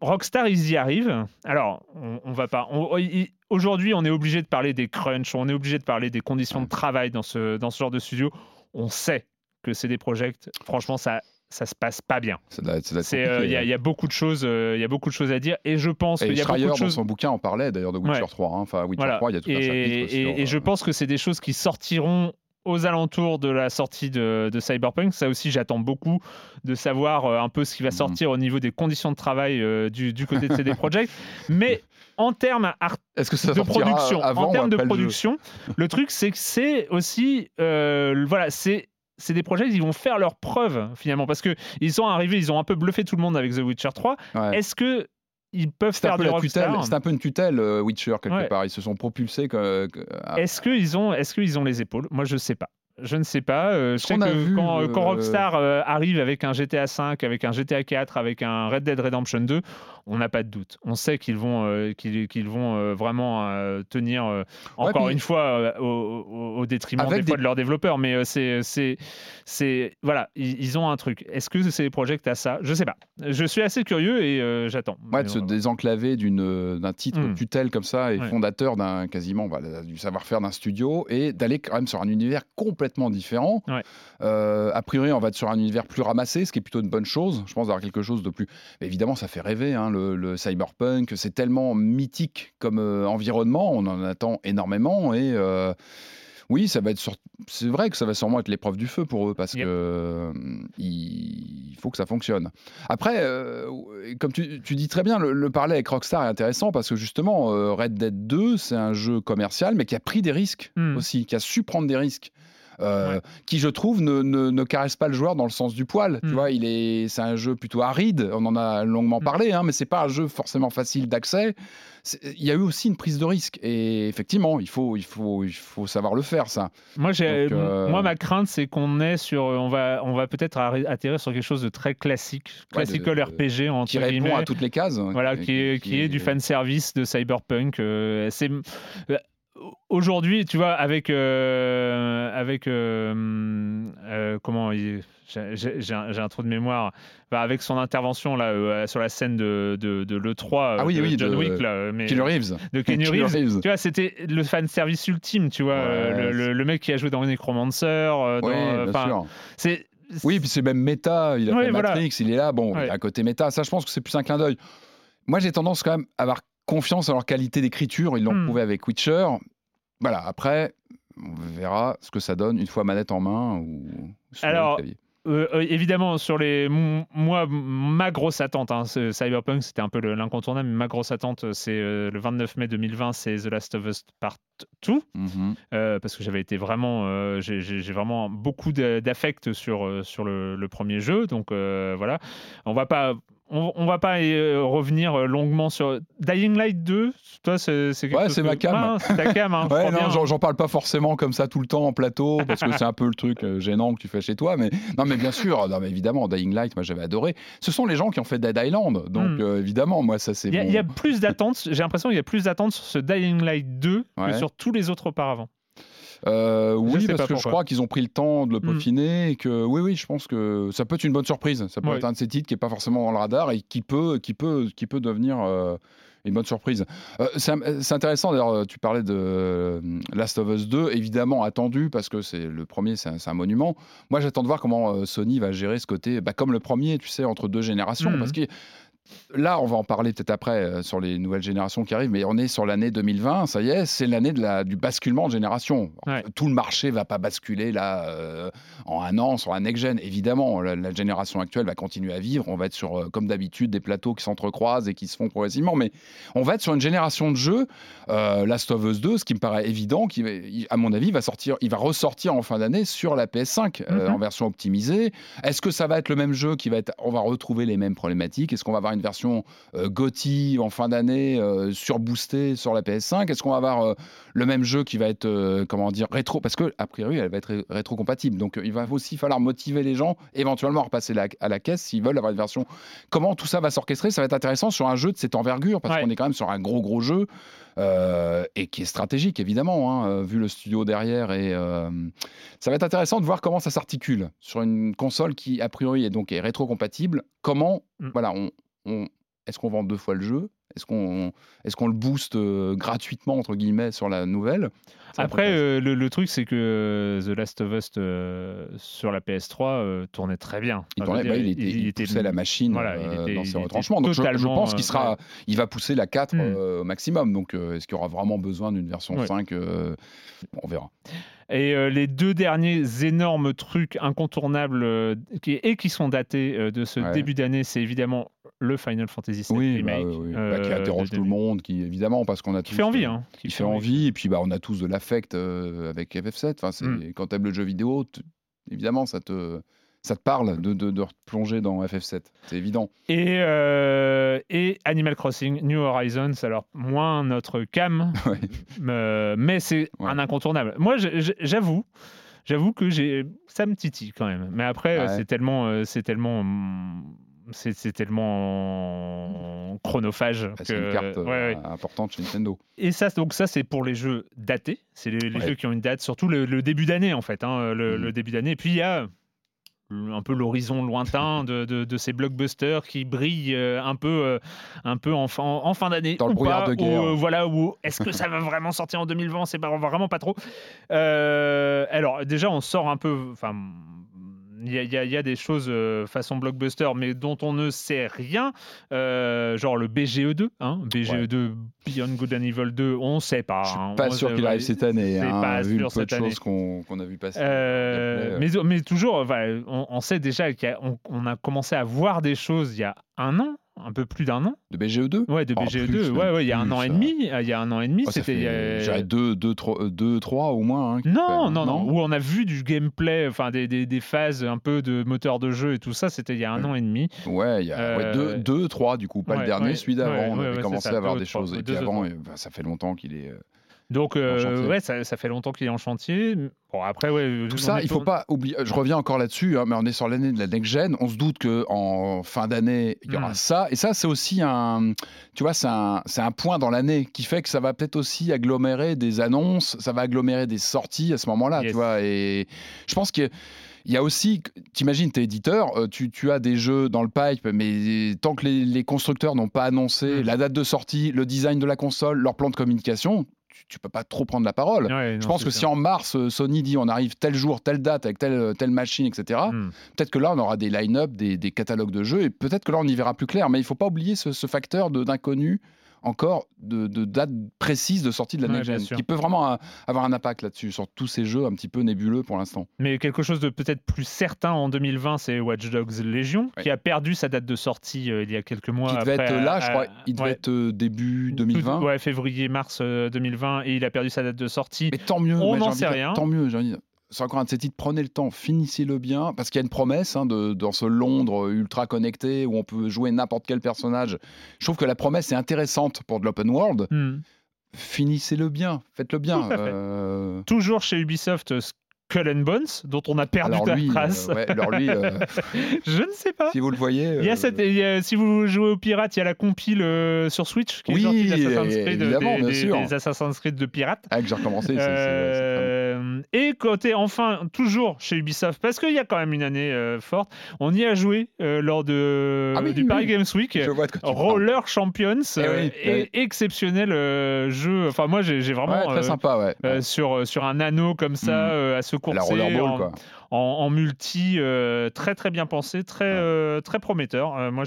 Rockstar, ils y arrivent. Alors, on, on va pas. il- Aujourd'hui, on est obligé de parler des crunchs, on est obligé de parler des conditions Ouais. de travail dans ce, dans ce genre de studio. On sait que CD Projekt, franchement, ça, ça se passe pas bien. C'est, euh, Il y, a- il y a beaucoup de choses, euh, il y a beaucoup de choses à dire, et je pense qu'il y a Schreier, beaucoup de dans choses. son bouquin, en parlait d'ailleurs de Witcher Ouais. 3. hein. Enfin, Witcher Voilà. 3, il y a tout un et, chapitre et- sur, et je euh, pense que c'est des choses qui sortiront aux alentours de la sortie de, de Cyberpunk. Ça aussi, j'attends beaucoup de savoir euh, un peu ce qui va Mhm. sortir au niveau des conditions de travail euh, du, du côté de CD Projekt. (laughs) Mais en termes de production, avant en ou termes de après le truc c'est que c'est aussi, euh, voilà, c'est c'est des projets, ils vont faire leurs preuves finalement parce que ils sont arrivés, ils ont un peu bluffé tout le monde avec The Witcher 3. Ouais. Est-ce que ils peuvent C'est un, faire c'est un peu une tutelle, euh, Witcher, quelque Ouais. part. Ils se sont propulsés. Que, que- à- Est-ce qu'ils ont, est-ce qu'ils ont les épaules? Moi, je sais pas. Je ne sais pas. Euh, je sais que vu, quand, euh, quand Rockstar euh, arrive avec un GTA 5, avec un GTA 4, avec un Red Dead Redemption 2, on n'a pas de doute. On sait qu'ils vont, euh, qu'ils, qu'ils vont euh, vraiment euh, tenir, encore puis- une fois, au, au- au détriment Avec des fois des- de leurs développeurs. Mais c'est, c'est, c'est, voilà, ils, ils ont un truc. Est-ce que c'est Project à ça? Je sais pas. Je suis assez curieux et j'attends. Ouais, de se désenclaver d'une, d'un titre Mm. tutelle comme ça et Ouais. fondateur d'un quasiment du savoir-faire d'un studio et d'aller quand même sur un univers complètement différent. Ouais. Euh, a priori, on va être sur un univers plus ramassé, ce qui est plutôt une bonne chose. Je pense d'avoir quelque chose de plus. Mais évidemment, ça fait rêver. hein, le, le cyberpunk, c'est tellement mythique comme euh, environnement. On en attend énormément et. euh, oui, ça va être sur- c'est vrai que ça va sûrement être l'épreuve du feu pour eux parce Yep. que euh, il faut que ça fonctionne. Après, euh, comme tu, tu dis très bien, le, le parler avec Rockstar est intéressant parce que justement, euh, Red Dead 2, c'est un jeu commercial, mais qui a pris des risques Hmm. aussi, qui a su prendre des risques. Euh, Ouais. qui je trouve ne, ne- ne caresse pas le joueur dans le sens du poil. Tu Mm. vois, il est, c'est un jeu plutôt aride. On en a longuement Mm. parlé, hein, mais c'est pas un jeu forcément facile d'accès. Il y a eu aussi une prise de risque et effectivement, il faut, il faut, il faut savoir le faire ça. Moi, j'ai, Donc, euh, moi, ma crainte, c'est qu'on est sur, on va, on va peut-être atterrir sur quelque chose de très classique, Ouais, de- classical de- RPG entre Qui répond guillemets. à toutes les cases. Voilà, qui est, qui est du fan service de cyberpunk. euh, c'est aujourd'hui, tu vois, avec euh, avec euh, euh, comment j'ai- un, trou de mémoire. Bah, avec son intervention là sur la scène de, de, de l'E3 Ah oui, de oui, John de Wick là, mais Keanu Reeves. de Keanu Reeves. Reeves. Tu vois, c'était le fan service ultime, tu vois, Ouais, le, mec qui a joué dans Necromancer. dans, Oui, bien enfin, sûr. C'est Oui, puis c'est même méta. Il a Ouais, fait voilà. Matrix, il est là. Bon, Ouais. un côté méta. Ça, je pense que c'est plus un clin d'œil. Moi, j'ai tendance quand même à avoir confiance en leur qualité d'écriture. Ils l'ont Hmm. prouvé avec Witcher. Voilà, après, on verra ce que ça donne une fois manette en main ou sur le Alors, clavier. Euh, euh, évidemment, sur les, moi, ma grosse attente, hein, Cyberpunk, c'était un peu le- l'incontournable, mais ma grosse attente, c'est euh, le 29 mai 2020, c'est The Last of Us Part 2, Mhm. euh, parce que j'avais été vraiment, j'ai vraiment beaucoup d'affect sur, sur le, le premier jeu, donc voilà. On va pas. On, on va pas euh, revenir euh, longuement sur Dying Light 2. Toi, c'est quelque Ouais, chose c'est que- ma cam. Ah, c'est ta cam. Hein, (laughs) Ouais, non, j'en- parle pas forcément comme ça tout le temps en plateau parce que c'est un peu le truc euh, gênant que tu fais chez toi. Mais non, mais bien sûr, non, mais évidemment, Dying Light, moi j'avais adoré. Ce sont les gens qui ont fait Dead Island, donc Hmm. euh, évidemment, moi ça c'est. Il y, a, y plus d'attentes. J'ai l'impression qu'il y a plus d'attentes sur ce Dying Light 2 Ouais. que sur tous les autres auparavant. Euh, oui, parce que je crois qu'ils ont pris le temps de le Hmm. peaufiner et que oui, oui, je pense que ça peut être une bonne surprise. Ça peut être un de ces titres qui est pas forcément dans le radar et qui peut, qui peut, qui peut devenir euh, une bonne surprise. Euh, c'est intéressant d'ailleurs. Tu parlais de Last of Us 2, évidemment attendu parce que c'est le premier, c'est un, monument. Moi, j'attends de voir comment Sony va gérer ce côté, bah, comme le premier, tu sais, entre deux générations, Mhm. parce que Là, on va en parler peut-être après euh, sur les nouvelles générations qui arrivent, mais on est sur l'année 2020, ça y est, c'est l'année la- du basculement de génération. Ouais. Tout le marché va pas basculer là euh, en un an sur un next-gen. Évidemment, la, la génération actuelle va continuer à vivre. On va être sur, euh, comme d'habitude, des plateaux qui s'entrecroisent et qui se font progressivement, mais on va être sur une génération de jeux. Last of Us 2, ce qui me paraît évident, qui, à mon avis, va sortir, il va ressortir en fin d'année sur la PS5 euh, Mhm. en version optimisée. Est-ce que ça va être le même jeu qui va être, on va retrouver les mêmes problématiques? Est-ce qu'on va avoir une version euh, GOTY en fin d'année euh, surboostée sur la PS5 Est-ce qu'on va avoir euh, le même jeu qui va être, euh, comment dire, rétro? Parce que a priori, elle va être ré- rétro-compatible. Donc, il va aussi falloir motiver les gens, éventuellement à repasser la- à la caisse s'ils veulent avoir une version. Comment tout ça va s'orchestrer? Ça va être intéressant sur un jeu de cette envergure, parce Ouais. qu'on est quand même sur un gros gros jeu. euh, et qui est stratégique évidemment, hein, vu le studio derrière. Et euh, ça va être intéressant de voir comment ça s'articule sur une console qui a priori est donc est rétro-compatible. Comment, Mm. voilà, on, on- est-ce qu'on vend deux fois le jeu? Est-ce qu'on est-ce qu'on le booste euh, gratuitement entre guillemets sur la nouvelle? Ça Après, euh, le, le truc, c'est que euh, The Last of Us euh, sur la PS3 euh, tournait très bien. Il, tournait- bah, il était, il poussait la machine voilà, il était- dans ses retranchements. Donc je, pense qu'il sera, il va pousser la 4 Hmm. au maximum. Donc est-ce qu'il y aura vraiment besoin d'une version Ouais. 5 euh, On verra. Et euh, les deux derniers énormes trucs incontournables euh, qui, et qui sont datés euh, de ce Ouais. début d'année, c'est évidemment le Final Fantasy VII Oui, bah, Remake. oui, oui. euh, Bah, qui interroge de- tout le monde, qui évidemment parce qu'on a tous, fait envie. euh, Hein, qui fait envie et puis bah on a tous de l'affect euh, avec FF7. Enfin, c'est Mm. quand t'aimes le jeu vidéo, évidemment ça te ça te parle de, de, de replonger dans FF7. C'est évident. Et, euh, et Animal Crossing New Horizons, alors moins notre cam, (laughs) Ouais. euh, mais c'est Ouais. un incontournable. Moi, j'avoue, j'avoue que j'ai ça me titille quand même. Mais après, euh, Ouais. c'est tellement, euh, c'est tellement, c'est tellement chronophage. Ah, c'est une carte euh, importante chez Nintendo. Et ça, donc ça, c'est pour les jeux datés. C'est les, jeux qui ont une date, surtout le, début d'année en fait, hein, le, mm. le, début d'année. Et puis il y a un peu l'horizon lointain (laughs) de, de, ces blockbusters qui brillent euh, un peu, euh, un peu en, en, fin d'année. Dans le brouillard de guerre. Euh, voilà, ou est-ce que ça va vraiment sortir en 2020 C'est vraiment pas trop. alors, déjà, on sort un peu. Enfin, il y, a des choses euh, façon blockbuster, mais dont on ne sait rien, euh, genre le BGE2, hein, BGE2 Beyond Good and Evil 2, on ne sait pas. Je suis hein, pas sûr qu'il arrive cette année. Hein, pas vu sûr peu de choses qu'on a vu passer. Euh, mais, mais, toujours, on, on, sait déjà qu'on on a commencé à voir des choses il y a un an un peu plus d'un an. De BGE2 Ouais, de BGE2. ouais, ouais, il y a un an et demi. Il y a un an et demi, c'était. J'avais deux, deux, trois, deux, trois au moins. Hein, non, non, non, Où on a vu du gameplay, enfin des, des, des, phases un peu de moteur de jeu et tout ça, c'était il y a un an et demi. Ouais, il y a ouais, deux, deux, trois du coup, pas le dernier, celui d'avant. on avait commencé à avoir des choses. Et puis avant, ça fait longtemps qu'il est. Donc, euh, ouais, ça, ça, fait longtemps qu'il est en chantier. Bon, après, ouais. Tout ça, il faut pas oublier. Je reviens encore là-dessus, hein, mais on est sur l'année de la next gen. On se doute qu'en fin d'année, il y aura hmm. ça. Et ça, c'est aussi un. Tu vois, c'est un, un, point dans l'année qui fait que ça va peut-être aussi agglomérer des annonces, ça va agglomérer des sorties à ce moment-là, tu vois. Et je pense que. Il y a aussi, t'imagines, t'es éditeur, euh, tu, tu, as des jeux dans le pipe, mais tant que les, les constructeurs n'ont pas annoncé hmm. la date de sortie, le design de la console, leur plan de communication, tu, peux pas trop prendre la parole. je pense que si en mars, euh, Sony dit on arrive tel jour, telle date, avec telle, telle machine, etc., hmm. peut-être que là, on aura des line-up, des, des, catalogues de jeux, et peut-être que là, on y verra plus clair. Mais il faut pas oublier ce, ce facteur d'inconnu encore de, de date précise de sortie de la next gen, qui peut vraiment avoir un impact là-dessus, sur tous ces jeux un petit peu nébuleux pour l'instant. Mais quelque chose de peut-être plus certain en 2020, c'est Watch Dogs Legion, qui a perdu sa date de sortie euh, il y a quelques mois. Qui devait être là, je crois, il devait être euh, début 2020. ouais, février-mars 2020, euh, et il a perdu sa date de sortie. Mais tant mieux, on n'en sait rien. Tant mieux, j'ai envie de dire c'est encore un de ces titres, prenez le temps, finissez-le bien, parce qu'il y a une promesse hein, de, dans ce Londres ultra connecté où on peut jouer n'importe quel personnage. Je trouve que la promesse est intéressante pour de l'open world. Hmm. Finissez-le bien, faites-le bien. Euh. Toujours chez Ubisoft, Cullen Bones, dont on a perdu la trace. Euh, alors lui, euh, (laughs) je ne sais pas. Si vous le voyez. Il y a cette, si vous jouez au pirate, il y a la compile sur Switch qui est sortie d'Assassin's Creed, des, Assassin's Creed de pirates. Ah, que j'ai recommencé. Euh, et côté, enfin, toujours chez Ubisoft, parce qu'il y a quand même une année euh, forte, on y a joué euh, lors de, ah du Paris Games Week. Roller Champions, eh exceptionnel jeu. Enfin, moi, j'ai vraiment. très sympa, sur, sur un anneau comme ça, mm. à se courser. La rollerball, quoi en, multi, euh, très très bien pensé, très, euh, très prometteur. Euh, moi,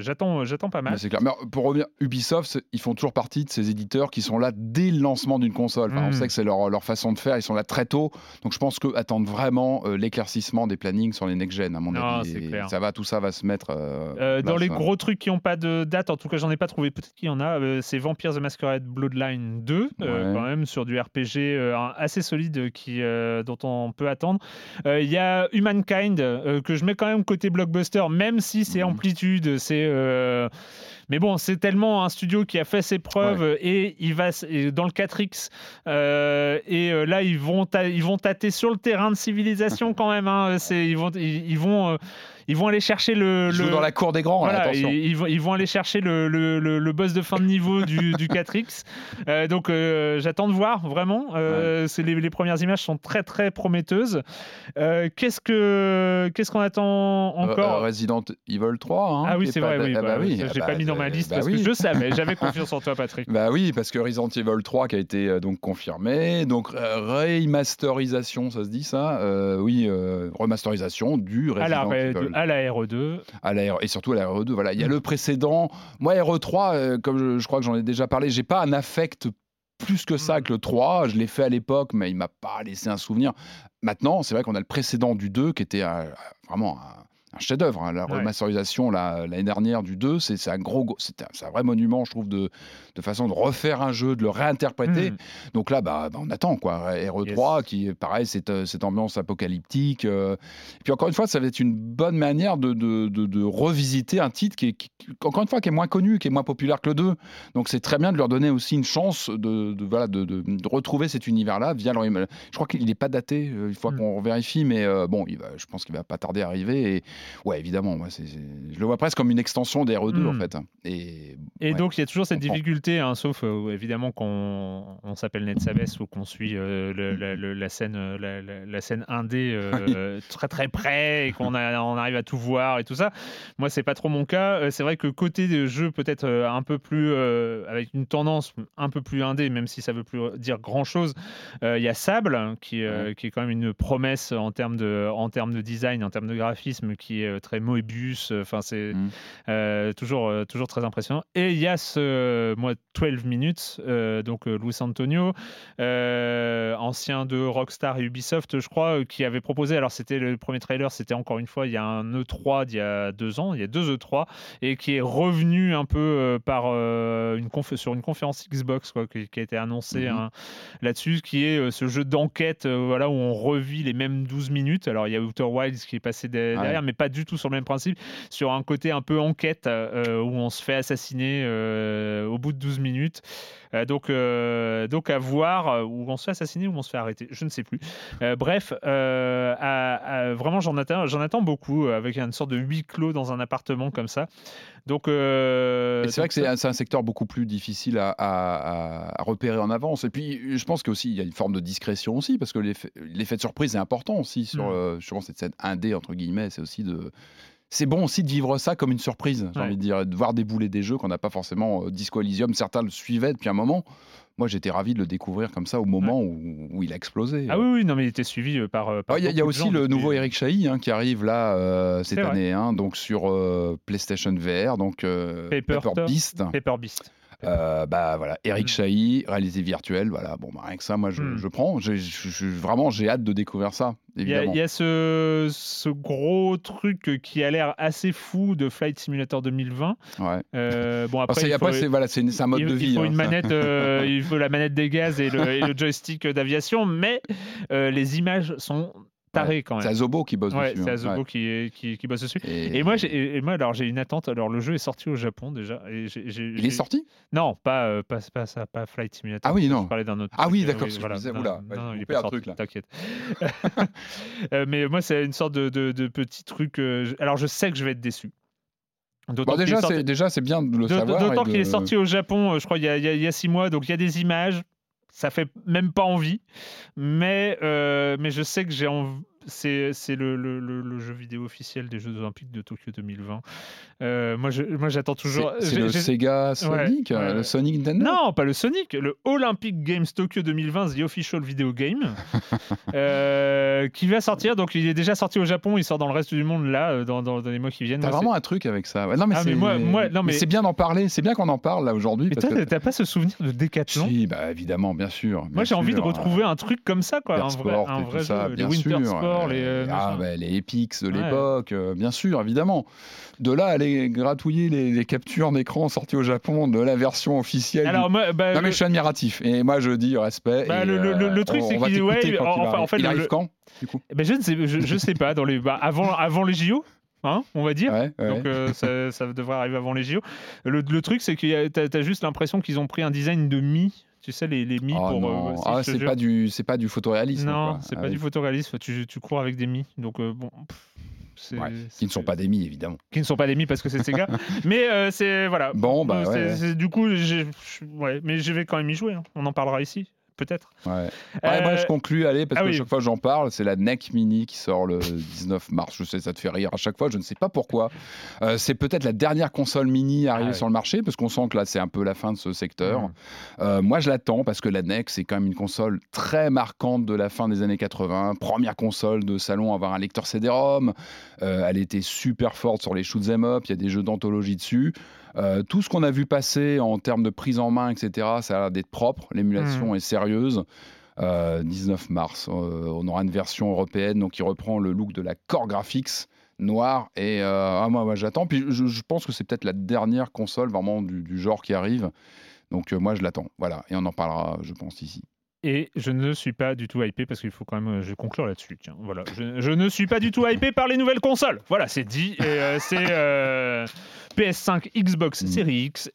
j'attends, j'attends pas mal. C'est clair. Mais pour revenir, Ubisoft, ils font toujours partie de ces éditeurs qui sont là dès le lancement d'une console. On hmm. sait que c'est leur, leur, façon de faire, ils sont là très tôt. Donc je pense qu'eux attendent vraiment l'éclaircissement des plannings sur les next-gen, à mon avis. Ça va, tout ça va se mettre. dans les gros trucs qui n'ont pas de date, en tout cas, j'en ai pas trouvé. Peut-être qu'il y en a. c'est Vampires the Masquerade Bloodline 2, quand même, sur du RPG assez solide qui, dont on peut attendre. Euh, il y a Humankind euh, que je mets quand même côté blockbuster, même si c'est mhm. amplitude, c'est euh, mais bon, c'est tellement un studio qui a fait ses preuves et il va dans le 4X. et là, ils vont, ils vont tâter sur le terrain de civilisation (laughs) quand même. Hein. ils vont, ils vont ils vont aller chercher le. le... dans la cour des grands, attention. Ils, vont, ils vont aller chercher le, le, le, boss de fin de niveau du, du (laughs) 4X. Euh, donc euh, j'attends de voir, vraiment. Euh, les, les, premières images sont très très prometteuses. qu'est-ce que qu'est-ce qu'on attend encore Resident Evil 3. Hein, ah oui, c'est vrai, oui. Ah bah, bah oui. J'ai ah pas bah, mis dans ma liste parce que je savais, (laughs) j'avais confiance en toi, Patrick. Bah oui, parce que Resident Evil 3 qui a été donc confirmé. Donc remasterisation, ça se dit ça Oui, remasterisation du Resident Evil à la RE2. À la et surtout à la RE2, voilà. Il y a le précédent. Moi, RE3, euh, comme je, crois que j'en ai déjà parlé, j'ai pas un affect plus que ça que le 3. Je l'ai fait à l'époque, mais il m'a pas laissé un souvenir. Maintenant, c'est vrai qu'on a le précédent du 2 qui était vraiment un, un chef-d'œuvre. Hein. La remasterisation l'année dernière du 2, c'est un gros, c'est un, vrai monument, je trouve, de, de, façon de refaire un jeu, de le réinterpréter. Hmm. Donc là, bah, bah, on attend quoi. RE3, qui pareil, cette, euh, cette ambiance apocalyptique. Euh. Et puis encore une fois, ça va être une bonne manière de, de, de, revisiter un titre qui est, encore une fois, qui est moins connu, qui est moins populaire que le 2. Donc c'est très bien de leur donner aussi une chance de, voilà, de, retrouver cet univers-là via leur. Je crois qu'il n'est pas daté, euh, il faut hmm. qu'on vérifie, mais bon, il va, je pense qu'il va pas tarder à arriver. Et Ouais, évidemment. Moi, je le vois presque comme une extension des RE2 en Hmm. fait. Et, Et ouais. donc, il y a toujours cette comprends. difficulté, hein, sauf euh, évidemment qu'on on s'appelle Netsabes ou qu'on suit euh, le- (laughs) la, le- la scène, euh, la, la- scène indé euh, très très près et qu'on a- on arrive à tout voir et tout ça. Moi, c'est pas trop mon cas. C'est vrai que côté des jeux, peut-être un peu plus avec une tendance un peu plus indé, même si ça veut plus dire grand chose. Il y a Sable qui, euh, qui est quand même une promesse en termes de, en termes de design, en termes de graphisme, qui est euh, très Moebius. Enfin, c'est Mm. euh, toujours, euh, toujours très impressionnant. Et il y a ce euh, moi 12 minutes, euh, donc euh, Luis Antonio, euh, ancien de Rockstar et Ubisoft, je crois, euh, qui avait proposé. Alors c'était le premier trailer, c'était encore une fois il y a un E3 d'il y a deux ans, il y a deux E3, et qui est revenu un peu euh, par euh, une sur une conférence Xbox quoi, qui, a été annoncée Mhm. hein, là-dessus, qui est euh, ce jeu d'enquête, euh, voilà où on revit les mêmes 12 minutes. Alors il y a Outer Wilds qui est passé Ouais. derrière, mais pas du tout sur le même principe sur un côté un peu enquête euh, où on se fait assassiner euh, au bout de 12 minutes. Euh, donc, donc à voir où on se fait assassiner ou on se fait arrêter, je ne sais plus. Bref, à- à- vraiment j'en attends, j'en attends beaucoup avec une sorte de huis clos dans un appartement comme ça. Donc, c'est vrai que c'est un, secteur beaucoup plus difficile à, repérer en avance. Et puis, je pense qu'aussi, il y a une forme de discrétion aussi, parce que l'effet de surprise est important aussi sur Mm. euh, justement cette scène indé, entre guillemets. C'est aussi de. C'est bon aussi de vivre ça comme une surprise, j'ai Ouais. envie de dire, de voir débouler des jeux qu'on n'a pas forcément. euh, Disco Elysium, certains le suivaient depuis un moment. Moi, j'étais ravi de le découvrir comme ça au moment où, où il a explosé. Ah oui, oui, non, mais il était suivi euh, par. euh, Ah, Il y a, y a aussi le depuis- nouveau Eric Chahi hein, qui arrive là euh, cette année, hein, donc sur euh, PlayStation VR, donc euh, Paper. Beast. Paper Beast. Euh, bah voilà, Eric Mm. Chahi, réalisé virtuel, voilà. Bon, bah, rien que ça, moi, je, Mm. je prends. Vraiment, j'ai hâte de découvrir ça, Il y a, évidemment. il y a ce, ce gros truc qui a l'air assez fou de Flight Simulator 2020. Ouais. Euh, bon, Après, après, c'est il faut, voilà, un mode il- de il vie. faut hein, une manette, euh, (laughs) il faut la manette des gaz et le, et le joystick d'aviation, mais euh, les images sont quand C'est même. Azobo qui bosse Ouais, dessus. c'est hein, Azobo qui, qui, qui bosse dessus. Et, Et moi, et- alors j'ai une attente. Alors le jeu est sorti au Japon déjà. Et il est sorti? Non, pas, euh, pas, pas ça, pas Flight Simulator. Ah oui, Je non. parlais d'un autre. Ah oui, euh, d'accord, oula, non, ouais, non, j'ai il est pas sorti. T'inquiète. (laughs) Euh, mais moi, c'est une sorte de, de, de petit truc. alors, je sais que je vais être déçu. Bon, déjà, sorti- c'est c'est bien de le savoir. D'autant qu'il est sorti au Japon, je crois, y a- il y a six mois, donc il y a des images. Ça fait même pas envie, mais, euh, mais je sais que j'ai envie. C'est c'est le, le- le- le jeu vidéo officiel des Jeux Olympiques de Tokyo 2020. Euh, moi, j'attends toujours. C'est le Sega Sonic, ouais, euh, ouais. le Sonic Nintendo. Non, pas le Sonic, le Olympic Games Tokyo 2020, The Official Video Game, (laughs) euh, qui va sortir. Donc, il est déjà sorti au Japon, il sort dans le reste du monde là, euh, dans, dans- dans les mois qui viennent. T'as vraiment un truc avec ça. Ouais, non, mais Ah, mais c'est moi- moi- non, mais- c'est bien d'en parler. C'est bien qu'on en parle là aujourd'hui. Mais toi, t'as pas ce souvenir de Décathlon Si, bah, évidemment, bien sûr. bien Moi, j'ai envie de sûr, retrouver un truc comme ça, quoi. Un vrai, un vrai ça, bien les Winter sûr. Sport, les. euh, ah, bah, les Epics de Ouais. l'époque, euh, bien sûr, évidemment. De là, aller gratouiller les, les captures d'écran sorties au Japon de la version officielle. Alors, du- bah, non, mais le- je suis admiratif. Et moi, je dis respect. Bah, et, le- le- le- le truc, c'est qu'il- ouais, enfin, en fait, il arrive quand du coup? Bah, je ne sais, je, je sais pas, dans les, bah, avant, avant les JO, hein, on va dire. Ouais, ouais. Donc euh, ça, ça devrait arriver avant les JO. Le, le truc, c'est que tu as, juste l'impression qu'ils ont pris un design de Mi. Tu sais, les, les Mi Oh pour. non. euh, ah, c'est pas du, c'est pas du photoréalisme. Non, c'est Ah pas du photoréalisme. Tu, tu cours avec des Mi. Donc, euh, bon. pff, Ouais, Qui ne sont pas des mi, évidemment. qui ne sont pas des Mi parce que c'est Sega. (laughs) mais euh, c'est. Voilà. Bon, bah Euh, ouais. du coup, ouais, mais je vais quand même y jouer. hein. On en parlera ici, peut-être. Ouais. Ouais, moi, je conclus, allez, parce ah que oui. chaque fois j'en parle, c'est la NEC Mini qui sort le 19 mars. Je sais, ça te fait rire à chaque fois, je ne sais pas pourquoi. Euh, c'est peut-être la dernière console mini arrivée Ah sur le marché, parce qu'on sent que là, c'est un peu la fin de ce secteur. Euh, moi, je l'attends, parce que la NEC, c'est quand même une console très marquante de la fin des années 80. Première console de salon à avoir un lecteur CD-ROM. Euh, elle était super forte sur les shoot'em up, il y a des jeux d'anthologie dessus. Euh, tout ce qu'on a vu passer en termes de prise en main, etc., ça a l'air d'être propre. L'émulation est sérieuse. Euh, 19 mars, euh, on aura une version européenne donc qui reprend le look de la Core Graphics noir et euh, ah, moi, moi, j'attends puis je, je pense que c'est peut-être la dernière console vraiment du, du genre qui arrive donc euh, moi je l'attends voilà et on en parlera je pense ici Et je ne suis pas du tout hypé parce qu'il faut quand même euh, je vais conclure là-dessus. Tiens, voilà. Je, je ne suis pas du tout hypé par les nouvelles consoles. Voilà, c'est dit. Et, euh, c'est euh, (laughs) PS5, Xbox Mm. Series X.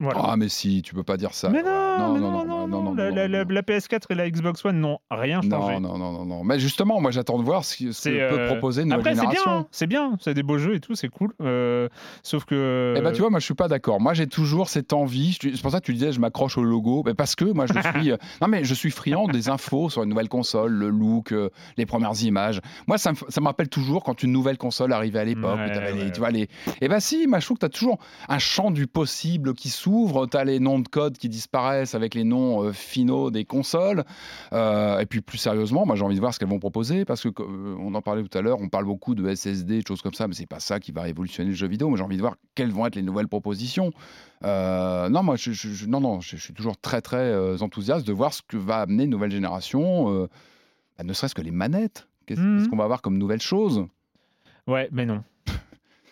Voilà. ah mais si tu peux pas dire ça mais non, non, non, non, non, la, la, non, la- la- non. la PS4 et la Xbox One n'ont rien changé. Non, non, non, non. Mais justement, moi, j'attends de voir ce, que- ce peut euh, proposer une nouvelle Après, c'est bien, génération. hein, c'est bien, c'est des beaux jeux et tout, c'est cool. Euh, sauf que. Eh ben, tu vois, moi, je suis pas d'accord. Moi, j'ai toujours cette envie. C'est pour ça que tu disais, je m'accroche au logo. Mais parce que moi, je suis. (laughs) euh, non, mais je suis friand des infos sur une nouvelle console, le look, les premières images. Moi, ça me, ça me rappelle toujours quand une nouvelle console arrivait à l'époque. Ouais, ouais, tu vois, les. Eh ben, si, moi, je trouve que as toujours un champ du possible qui s'ouvre. Tu as les noms de code qui disparaissent avec les noms euh, finaux des consoles. Euh, et puis, plus sérieusement, moi, j'ai envie de voir ce qu'elles vont proposer parce que, euh, on en parlait tout à l'heure, on parle beaucoup de SSD, de choses comme ça, mais c'est pas ça qui va révolutionner le jeu vidéo. Moi, j'ai envie de voir quelles vont être les nouvelles propositions. Non, moi, je, non, non, je, je suis toujours très, très enthousiaste de voir ce que va amener une nouvelle génération, bah, ne serait-ce que les manettes. Qu'est-ce Mhm. qu'on va avoir comme nouvelle chose Ouais, mais non.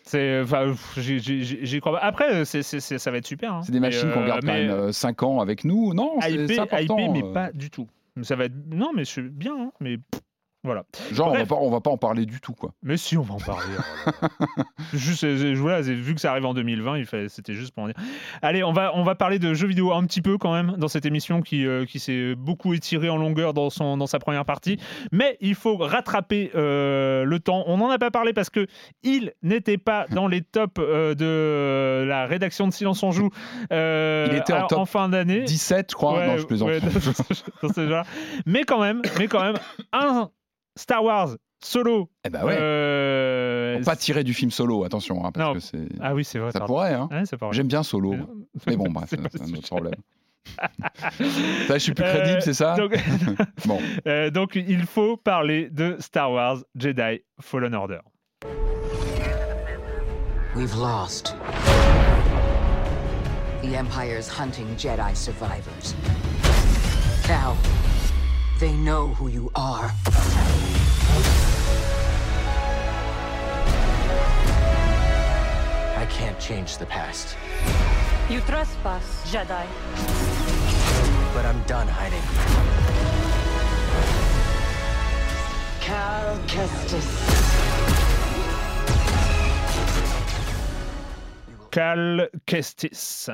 C'est, enfin, pff, j'y- j'y j'y crois pas. Après, c'est, c'est- c'est- ça va être super. hein. C'est des machines qu'on euh, garde quand mais même 5 ans avec nous. Non, c'est important. hypé, mais euh. pas du tout. Ça va être. Non, mais c'est bien, hein, mais pff, voilà. Genre, on va, pas, on va pas en parler du tout, quoi. Mais si, on va en parler. (laughs) juste, voilà, vu que ça arrive en 2020, il fallait- c'était juste pour en dire. Allez, on va, on va parler de jeux vidéo un petit peu quand même dans cette émission qui, euh, qui s'est beaucoup étirée en longueur dans, son, dans sa première partie. Mais il faut rattraper euh, le temps. On n'en a pas parlé parce que il n'était pas dans les tops euh, de la rédaction de Silence on joue Il était en top fin d'année. 17, je crois. Ouais, non, je plaisante. ouais, (laughs) dans ce genre. Mais quand même, mais quand même, un Star Wars solo. eh ben ouais. euh, pas tirer du film solo, attention, hein, parce Non. que c'est. Ah oui, c'est vrai. ça pardon. pourrait, hein. Ouais, c'est pas vrai. J'aime bien solo. Mais. Mais bon, bref, (laughs) C'est c'est un autre problème. (laughs) Ça, je suis plus crédible, Euh, c'est ça Donc, (laughs) Bon. euh, donc, il faut parler de Star Wars Jedi Fallen Order. We've lost. The Empire's hunting Jedi survivors. Cal, they know who you are. I can't change the past, You trespass, Jedi. but I'm done hiding. Cal Kestis. Cal Kestis.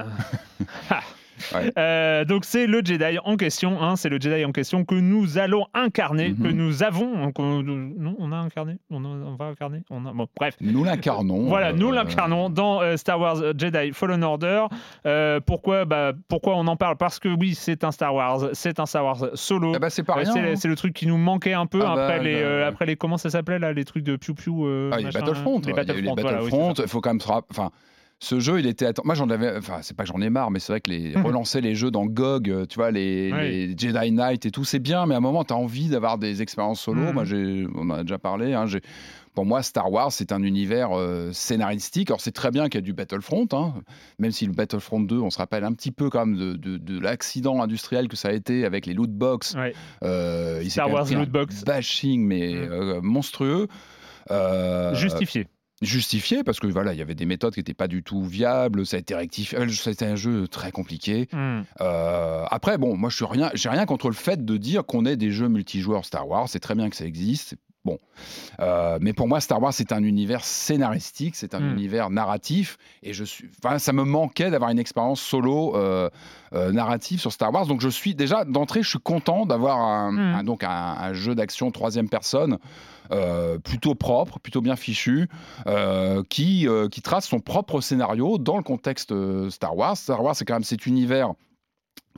(laughs) Ouais. Euh, donc c'est le Jedi en question, hein, c'est le Jedi en question que nous allons incarner, Mhm. que nous avons, hein, qu'on- non, on a incarné, on, a- on va incarner, on a, bon, bref, Nous l'incarnons. Voilà, euh, nous l'incarnons dans euh, Star Wars Jedi Fallen Order. Euh, pourquoi, bah, pourquoi on en parle? Parce que oui, c'est un Star Wars, c'est un Star Wars solo. Eh ben, c'est Euh, hein. c'est le truc qui nous manquait un peu Ah après, bah, les, euh, bah, après les comment ça s'appelait là, les trucs de piou piou. euh, Ah, il machin, Battlefront. Les il Battlefront. les voilà, oui. Il faut quand même Enfin, ce jeu, il était. Moi, j'en avais. Enfin, c'est pas que j'en ai marre, mais c'est vrai que les relancer les jeux dans GOG, euh, tu vois, les, Oui. les Jedi Knight et tout, c'est bien, mais à un moment, tu as envie d'avoir des expériences solo. Mhm. Moi, j'ai, on en a déjà parlé. hein, pour moi, Star Wars, c'est un univers euh, scénaristique. Alors, c'est très bien qu'il y a du Battlefront, hein, même si le Battlefront 2, on se rappelle un petit peu quand même de, de- de l'accident industriel que ça a été avec les loot box. Ouais. Euh, Star Wars loot box. Bashing, mais Mhm. euh, monstrueux. Justifié. Justifié parce que voilà, il y avait des méthodes qui n'étaient pas du tout viables, ça a été rectifié. Euh, C'était un jeu très compliqué. Hmm. Euh, après, bon, moi je suis rien, j'ai rien contre le fait de dire qu'on ait des jeux multijoueurs Star Wars. C'est très bien que ça existe. Bon, Euh, mais pour moi, Star Wars c'est un univers scénaristique, c'est un Mm. univers narratif, et je suis, enfin, ça me manquait d'avoir une expérience solo euh, euh, narrative sur Star Wars. Donc je suis déjà d'entrée, je suis content d'avoir un, Mm. un- donc un, un jeu d'action troisième personne euh, plutôt propre, plutôt bien fichu, euh, qui, euh, qui trace son propre scénario dans le contexte Star Wars. Star Wars, c'est quand même cet univers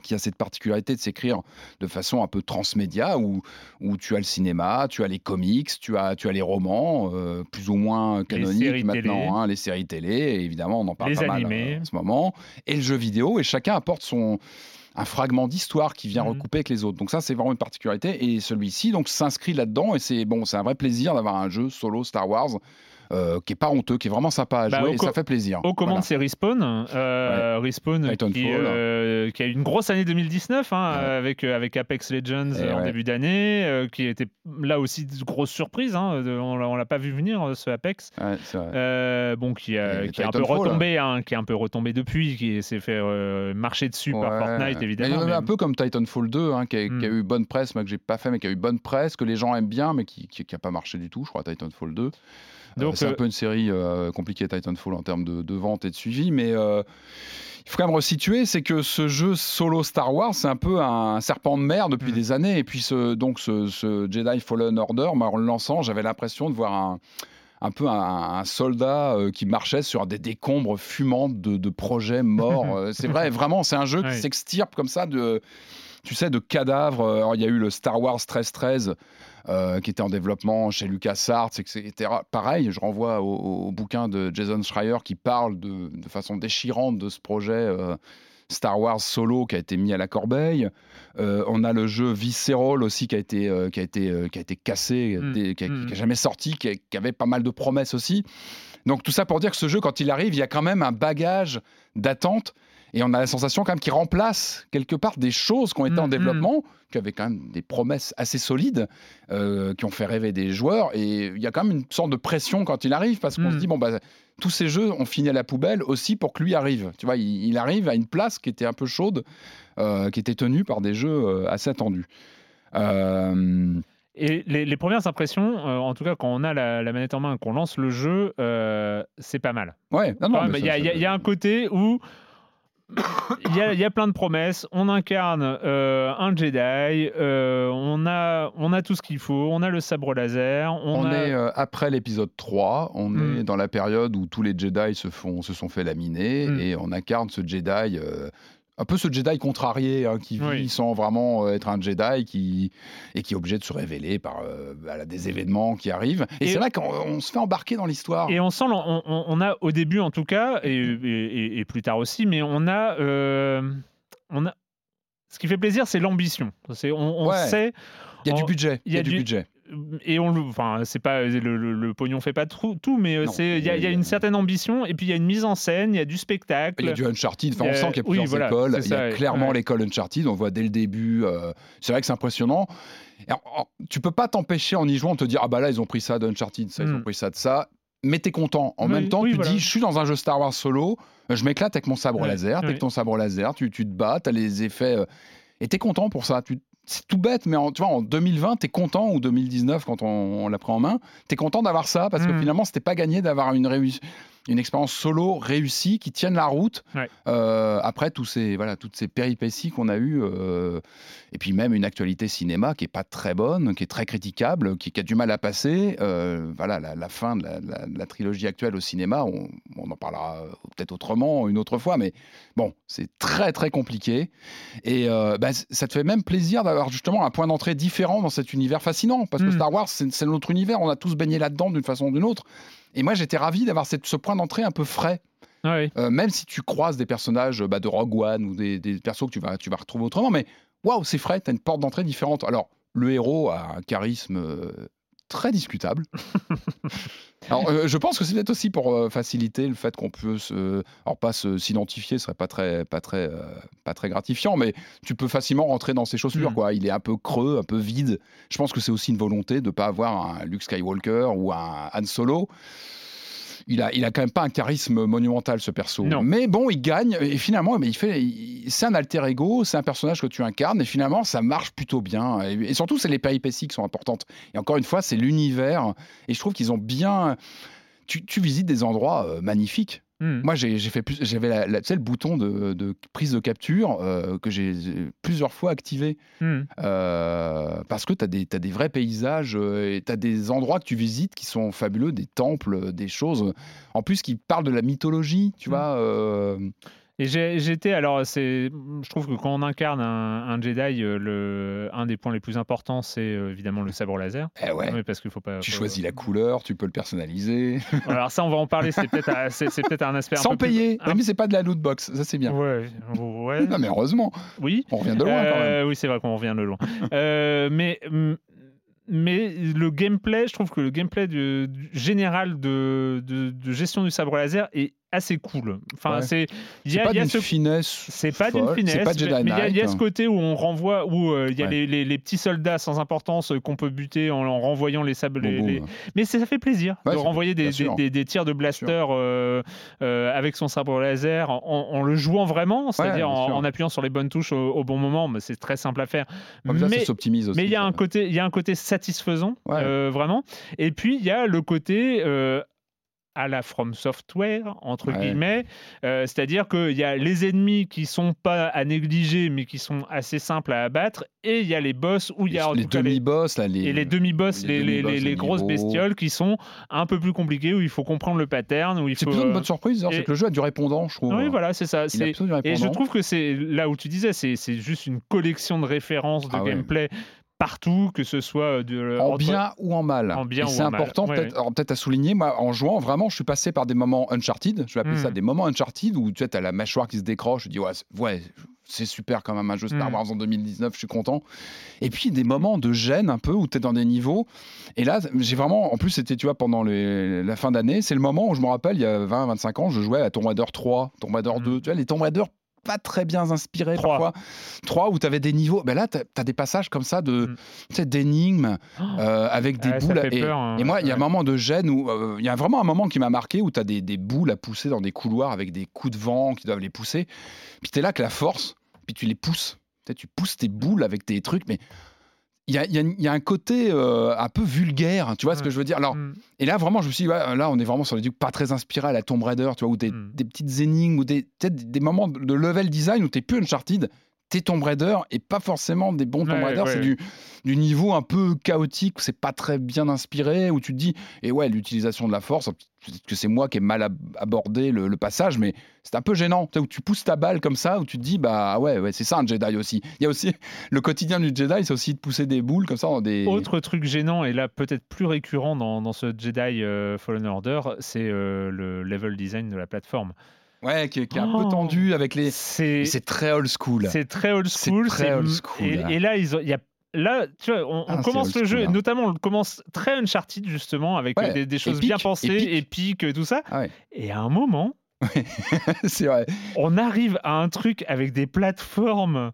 qui a cette particularité de s'écrire de façon un peu transmédia, où, où tu as le cinéma, tu as les comics, tu as, tu as les romans, euh, plus ou moins canoniques maintenant, hein, les séries télé, évidemment on en parle Les pas mal euh, en ce moment, et le jeu vidéo, et chacun apporte son un fragment d'histoire qui vient Mhm. recouper avec les autres. Donc ça, c'est vraiment une particularité. Et celui-ci, donc, s'inscrit là-dedans. Et c'est bon, c'est un vrai plaisir d'avoir un jeu solo Star Wars euh, qui est pas honteux, qui est vraiment sympa à Bah, jouer. et ça fait plaisir. Aux commandes, Voilà. c'est Respawn. Euh, Respawn qui, euh, qui a eu une grosse année 2019 hein, Ouais. avec, avec Apex Legends Et euh, en ouais. début d'année, qui était là aussi de grosse surprise. hein, de- on on l'a pas vu venir, ce Apex. Ouais, c'est vrai. Bon, qui, a- qui est un peu Titanfall. retombé, hein, qui est un peu retombé depuis, qui s'est fait marcher dessus par. Fortnite Mais évidemment. il y en a mais- un peu comme Titanfall 2, hein, qui, a, qui a Hmm. eu bonne presse, moi que j'ai pas fait, mais qui a eu bonne presse, que les gens aiment bien, mais qui n'a pas marché du tout, je crois, Titanfall 2. Donc, c'est un euh, peu une série euh, compliquée Titanfall en termes de, de vente et de suivi, mais euh, il faut quand même resituer, c'est que ce jeu solo Star Wars, c'est un peu un serpent de mer depuis Mm. des années. Et puis ce, donc ce, ce Jedi Fallen Order, moi, en le lançant, j'avais l'impression de voir un, un peu un, un soldat euh, qui marchait sur des décombres fumantes de, de projets morts. (laughs) C'est vrai, vraiment, c'est un jeu qui s'extirpe comme ça de, tu sais, de cadavres. Alors, il y a eu le Star Wars 1313 euh, qui était en développement chez LucasArts, etc. Pareil, je renvoie au, au bouquin de Jason Schreier qui parle de, de façon déchirante de ce projet euh, Star Wars solo qui a été mis à la corbeille. Euh, on a le jeu Visceral aussi qui a été, euh, qui a été, euh, qui a été cassé, Mm, qui, a, qui a mm. jamais sorti, qui, a- qui avait pas mal de promesses aussi. Donc tout ça pour dire que ce jeu, quand il arrive, il y a quand même un bagage d'attente. Et on a la sensation quand même qu'il remplace quelque part des choses qui ont été Mm, en mm. développement, qui avaient quand même des promesses assez solides, euh, qui ont fait rêver des joueurs. Et il y a quand même une sorte de pression quand il arrive, parce qu'on Mm. se dit, bon, bah, tous ces jeux ont fini à la poubelle aussi pour que lui arrive. Tu vois, il, il arrive à une place qui était un peu chaude, euh, qui était tenue par des jeux euh, assez attendus. Euh, Et les, les premières impressions, euh, en tout cas quand on a la, la manette en main qu'on lance le jeu, euh, c'est pas mal. ouais, non, non, y, y il y a un côté où il y, a, il y a plein de promesses. On incarne euh, un Jedi, euh, on, a, on a tout ce qu'il faut, on a le sabre laser, on, On, a... est euh, après l'épisode 3, on Mm. est dans la période où tous les Jedi se, font, se sont fait laminer Mm. et on incarne ce Jedi, un peu ce Jedi contrarié hein, qui vit Oui. sans vraiment euh, être un Jedi qui, et qui est obligé de se révéler par euh, voilà, des événements qui arrivent. Et, Et- c'est vrai qu'on on se fait embarquer dans l'histoire. Et on sent, on, a au début en tout cas, et, et- plus tard aussi, mais on a, euh, on a. Ce qui fait plaisir, c'est l'ambition. On, on Ouais. sait, Il y a du budget. Il y a du budget. Et on le, enfin, c'est pas le, le- le pognon fait pas tout, tout, mais euh, c'est, il y, a- y une euh, certaine ambition, et puis il y a une mise en scène, il y a du spectacle. Il y a du Uncharted, enfin, on sent qu'il y a oui, plusieurs voilà, écoles. Il y a clairement Ouais. l'école Uncharted, on voit dès le début. euh, c'est vrai que c'est impressionnant. En- tu peux pas t'empêcher en y jouant de te dire Ah bah là, ils ont pris ça d'Uncharted, ça, ils ont Mm. pris ça de ça. Mais t'es content. En Oui, même temps, oui, tu voilà. dis Je suis dans un jeu Star Wars solo, euh, je m'éclate avec mon sabre Ouais, laser. T'es avec ton sabre laser, tu, tu te bats, t'as les effets. euh, et t'es content pour ça. Tu- c'est tout bête, mais en, tu vois, en 2020, t'es content, ou 2019, quand on, on l'a pris en main, t'es content d'avoir ça, parce que Mm. finalement, c'était pas gagné d'avoir une, réussi- une expérience solo réussie qui tienne la route Ouais. euh, après tous ces, voilà, toutes ces péripéties qu'on a eues. euh, et puis même une actualité cinéma qui est pas très bonne, qui est très critiquable, qui, qui a du mal à passer. euh, voilà, la, la fin de la, la- la trilogie actuelle au cinéma, on, on en parlera peut-être autrement une autre fois, mais bon, c'est très très compliqué. Et bah, ça te fait même plaisir d'avoir justement un point d'entrée différent dans cet univers fascinant, parce que Mm. Star Wars, c'est notre univers, on a tous baigné là-dedans d'une façon ou d'une autre. Et moi, j'étais ravi d'avoir cette- ce point d'entrée un peu frais. Ouais. Euh, même si tu croises des personnages bah, de Rogue One ou des, des persos que tu vas, tu vas retrouver autrement, mais waouh, c'est frais, tu as une porte d'entrée différente. Alors, le héros a un charisme euh, très discutable. (laughs) Alors, euh, je pense que c'est peut-être aussi pour euh, faciliter le fait qu'on peut se. Alors, pas s'identifier, ce serait pas très, pas, très, euh, pas très gratifiant, mais tu peux facilement rentrer dans ses chaussures. Mm. Quoi. Il est un peu creux, un peu vide. Je pense que c'est aussi une volonté de ne pas avoir un Luke Skywalker ou un Han Solo il a, il a quand même pas un charisme monumental ce perso. Non. Mais bon, il gagne et finalement, mais il fait, c'est un alter ego, c'est un personnage que tu incarnes et finalement, ça marche plutôt bien. Et, et surtout, c'est les péripéties qui sont importantes. Et encore une fois, c'est l'univers et je trouve qu'ils ont bien. Tu, tu visites des endroits euh, magnifiques. Mm. Moi, j'ai fait plus, j'avais la, la- tu sais, le bouton de, de prise de capture euh, que j'ai plusieurs fois activé Mm. euh, parce que tu as, des vrais paysages euh, et tu as des endroits que tu visites qui sont fabuleux, des temples, des choses, en plus qui parlent de la mythologie, tu Mm. vois. euh, Et j'étais, alors, c'est, je trouve que quand on incarne un, un Jedi, euh, le, un des points les plus importants, c'est euh, évidemment le sabre laser. eh ouais. Oui, parce qu'il faut pas. Tu faut- choisis la couleur, tu peux le personnaliser, (laughs) Alors ça, on va en parler. C'est peut-être, un- c'est, c'est peut-être un aspect un sans peu plus- payer. un- Oui, mais c'est pas de la loot box, ça c'est bien. Ouais, ouais. (laughs) Non, mais heureusement, Oui. on revient de loin quand même. Euh, Oui, c'est vrai qu'on revient de loin. Euh, mais, mais le gameplay, je trouve que le gameplay du, du général de, de- de gestion du sabre laser est assez cool. Enfin, Ouais. c'est il y C'est a, pas d'une ce finesse. c'est pas d'une finesse, pas Jedi mais mais il y a- y, ce côté où on renvoie, où euh, il y a Ouais. les, les- les petits soldats sans importance euh, qu'on peut buter en, en renvoyant les sables. les-. Mais ça fait plaisir de renvoyer des, bien des, sûr. des- des tirs de blaster euh, euh, avec son sabre laser en, en le jouant vraiment, c'est-à-dire en, appuyant sur les bonnes touches au, au bon moment. Mais c'est très simple à faire. Comme mais ça s'optimise aussi. mais il y a ça. un côté, il y a un côté satisfaisant, vraiment. Et puis il y a le côté à la From Software entre Ouais. guillemets, euh, c'est-à-dire qu'il y a les ennemis qui sont pas à négliger, mais qui sont assez simples à abattre, et il y a les boss où il y a les demi-boss, les. et les demi-boss, les grosses bestioles qui sont un peu plus compliquées, où il faut comprendre le pattern, où il C'est plutôt une euh, bonne surprise, c'est que le jeu a du répondant, je trouve. Oui, voilà, c'est ça. Et je trouve que c'est là où tu disais, c'est juste une collection de références de Ah ouais. Partout, que ce soit de En entre- bien ou en mal. En bien c'est important Ouais, peut-être à souligner. Moi, en jouant, vraiment, je suis passé par des moments Uncharted. Je vais appeler Mm. ça des moments Uncharted où tu as la mâchoire qui se décroche. Je dis, ouais, c'est- ouais, c'est super quand même un jeu Star Mm. Wars en 2019, je suis content. Et puis des moments de gêne un peu où tu es dans des niveaux. Et là, j'ai vraiment, en plus, c'était, tu vois, pendant les- la fin d'année, c'est le moment où je me rappelle, il y a 20-25 ans, je jouais à Tomb Raider 3, Tomb Raider Mm. 2. Tu vois, les Tomb Raider pas très bien inspirés Trois. parfois. 3 où tu avais des niveaux. Ben là, tu as, des passages comme ça de, Mm. d'énigmes Oh. euh, avec des Ouais, ça boules. fait et, peur, hein. et moi, il y a un moment de gêne où euh, il y a vraiment un moment qui m'a marqué où tu as des, des boules à pousser dans des couloirs avec des coups de vent qui doivent les pousser. Puis tu es là avec la force, puis tu les pousses. Tu pousses tes boules avec tes trucs, mais il y a, y y un côté euh, un peu vulgaire, tu vois ce que je veux dire? Alors, Mm. et là, vraiment, je me suis dit, ouais, là, on est vraiment sur des trucs pas très inspirés à la Tomb Raider, tu vois, où des, Mm. des petites énigmes, ou des, peut-être des, des moments de level design où t'es plus Uncharted, t'es Tomb Raider, et pas forcément des bons Tomb Ouais, Raider, ouais. c'est du, du niveau un peu chaotique, où c'est pas très bien inspiré, où tu te dis, et ouais, l'utilisation de la force, peut-être que c'est moi qui ai mal ab- abordé le, le passage, mais c'est un peu gênant, où tu pousses ta balle comme ça, où tu te dis, bah ouais, ouais c'est ça un Jedi aussi. Il y a aussi (laughs) le quotidien du Jedi, c'est aussi de pousser des boules comme ça dans des. Autre truc gênant, et là peut-être plus récurrent dans, dans ce Jedi euh, Fallen Order, c'est euh, le level design de la plateforme. Ouais, qui, qui est un Oh. peu tendu avec les. C'est très old school. c'est très old C'est school. très old school, Et, là. et là, il y a Là, tu vois, on, Ah, commence le jeu, et hein. notamment on le commence très Uncharted justement, avec Ouais, euh, des, des choses épique, bien pensées, épique. épiques, tout ça. Ah ouais. Et à un moment, (laughs) c'est vrai. on arrive à un truc avec des plateformes,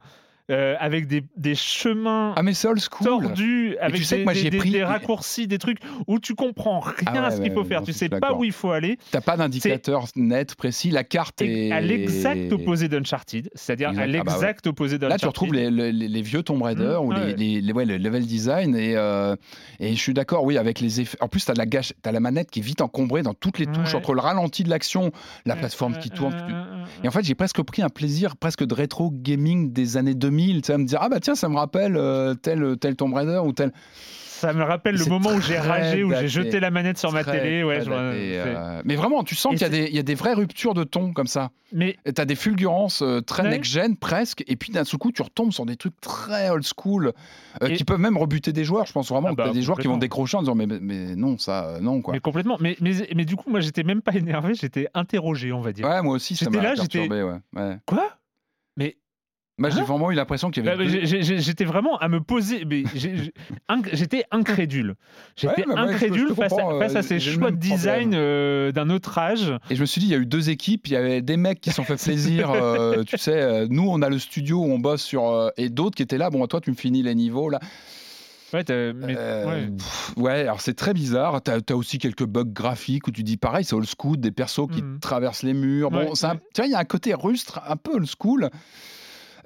euh, avec des, des chemins Ah mais c'est tordus, avec tu sais des, que moi, j'y des- ai des- pris- des raccourcis, des trucs où tu comprends rien Ah ouais, à ce qu'il faut ouais, faire, non, tu sais pas où il faut aller. T'as pas d'indicateur net, précis. La carte est à l'exact opposé d'Uncharted, c'est-à-dire à Exact. Ah bah ouais. l'exact opposé Là, d'Uncharted. tu retrouves les, les- les vieux Tomb Raider Mmh, ou les, le level design. Et, euh, et je suis d'accord, oui, avec les effets. En plus, tu as, la gâche... as la manette qui est vite encombrée dans toutes les touches, entre le ralenti de l'action, la plateforme qui tourne. Et en fait, j'ai presque pris un plaisir presque de rétro gaming des années 2000, tu sais, à me dire, ah bah tiens, ça me rappelle euh, tel, tel Tomb Raider ou tel. Ça me rappelle le moment où j'ai ragé, où j'ai jeté la manette sur ma télé. Ouais, je c'est- euh, Mais vraiment, tu sens qu'il y, a des- il y a des vraies ruptures de ton comme ça. Mais Tu as des fulgurances euh, très Ouais. next-gen presque, et puis d'un seul coup, tu retombes sur des trucs très old school euh, Et- qui peuvent même rebuter des joueurs. Je pense vraiment Ah que bah, tu as des joueurs qui vont décrocher en disant Mais, non, ça, euh, non, quoi. Mais complètement. Mais, mais, mais du coup, moi, j'étais même pas énervé, j'étais interrogé, on va dire. Ouais, moi aussi, ça J'étais m'a là, perturbé. Ouais. Ouais. Quoi? Moi, j'ai Hein vraiment eu l'impression qu'il y bah, avait. bah, deux- j'étais vraiment à me poser. J'étais incrédule. J'étais Ouais, bah, ouais, je- je incrédule face, à, comprends, face à euh, ces choix de design euh, d'un autre âge. Et je me suis dit, il y a eu deux équipes. Il y avait des mecs qui se sont fait (laughs) plaisir. euh, tu sais, nous, on a le studio où on bosse sur. euh, et d'autres qui étaient là. Bon, toi, tu me finis les niveaux, là. Ouais, t'as- mais- Euh, ouais. pff, ouais, alors c'est très bizarre. T'as as aussi quelques bugs graphiques où tu dis pareil, c'est old school, des persos qui Mhm. traversent les murs. Bon, Ouais, c'est un- ouais. tu vois, il y a un côté rustre, un peu old school.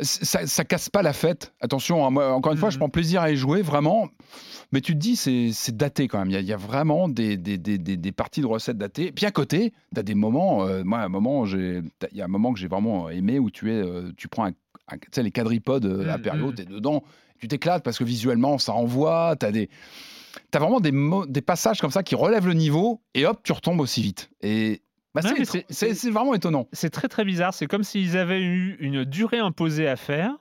Ça, ça casse pas la fête. Attention, hein, moi, encore une fois, je Mhm. prends plaisir à y jouer, vraiment. Mais tu te dis, c'est daté quand même. Il y a, il y a vraiment des, des, des, des- des parties de recettes datées. Puis à côté, tu as des moments. euh, moi, un moment, il y a un moment que j'ai vraiment aimé où tu es, euh, tu prends un, un- les quadripodes euh, Mhm, impériaux, mhm. tu es dedans, tu t'éclates parce que visuellement, ça envoie. Tu as des. T'as vraiment des, des passages comme ça qui relèvent le niveau et hop, tu retombes aussi vite. Et bah, c'est vraiment étonnant. C'est très très bizarre. C'est comme s'ils avaient eu une durée imposée à faire,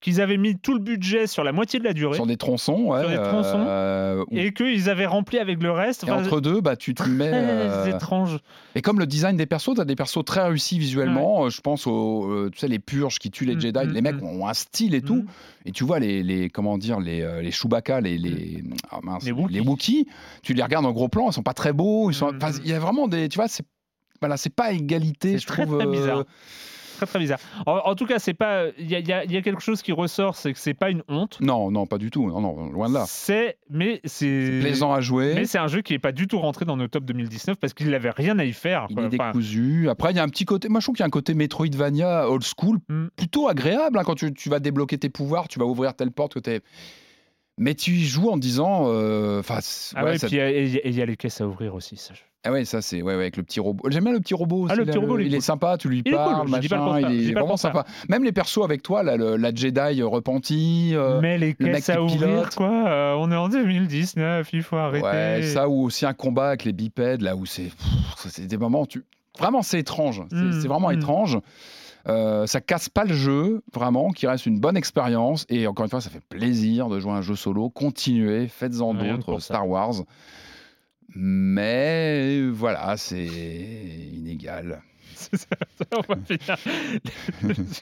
qu'ils avaient mis tout le budget sur la moitié de la durée. Sur des tronçons, ouais, Sur des tronçons. euh, et qu'ils avaient rempli avec le reste. et Enfin, entre deux, bah, tu te mets. très euh, étrange. Et comme le design des persos, tu as des persos très réussis visuellement. Je pense aux euh, tu sais, les purges qui tuent les Mm, Jedi. mm, les mecs mm. ont un style et tout. Et tu vois les, les comment dire les, euh, les Chewbacca, les les, ah mince, Les Wookiees. Wookiees, tu les regardes en gros plan, ils sont pas très beaux. Ils sont, enfin, il y a vraiment des, tu vois, c'est voilà, c'est pas égalité, C'est je très, trouve. très euh, bizarre. Très très bizarre. En, en tout cas, c'est pas. Il y a, y y quelque chose qui ressort, c'est que c'est pas une honte. Non, non, pas du tout. Non, non, loin de là. C'est, mais c'est. Plaisant à jouer. Mais c'est un jeu qui est pas du tout rentré dans nos top 2019 parce qu'il n'avait rien à y faire. Il est Enfin, décousu. Après, il y a un petit côté. Moi, je trouve qu'il y a un côté Metroidvania old school Mm. plutôt agréable hein, quand tu, tu vas débloquer tes pouvoirs, tu vas ouvrir telle porte que t'es. Mais tu y joues en disant. euh, Enfin, Ah ouais, ça- puis et il y a les caisses à ouvrir aussi. Ça. Ah ouais, ça c'est ouais, ouais, avec le petit robot. J'aime bien le petit robot. Ah, le là, petit robot, il est il est cool. sympa. Tu lui Il est cool, parles, le machin. il est pas le vraiment sympa. Même les persos avec toi, là, le- la Jedi repentie. euh, Mais les le mec caisses à qui ouvrir, pilote. quoi. euh, on est en 2019, il faut arrêter. Ouais, ça ou aussi un combat avec les bipèdes, là où c'est. des moments tu. Vraiment, c'est étrange. C'est Mm, vraiment mm. étrange. Euh, ça casse pas le jeu, vraiment, qui reste une bonne expérience. Et encore une fois, ça fait plaisir de jouer à un jeu solo. Continuez, faites-en d'autres. Star Wars. Mais voilà, c'est inégal. (laughs) C'est ça, on va (laughs) finir.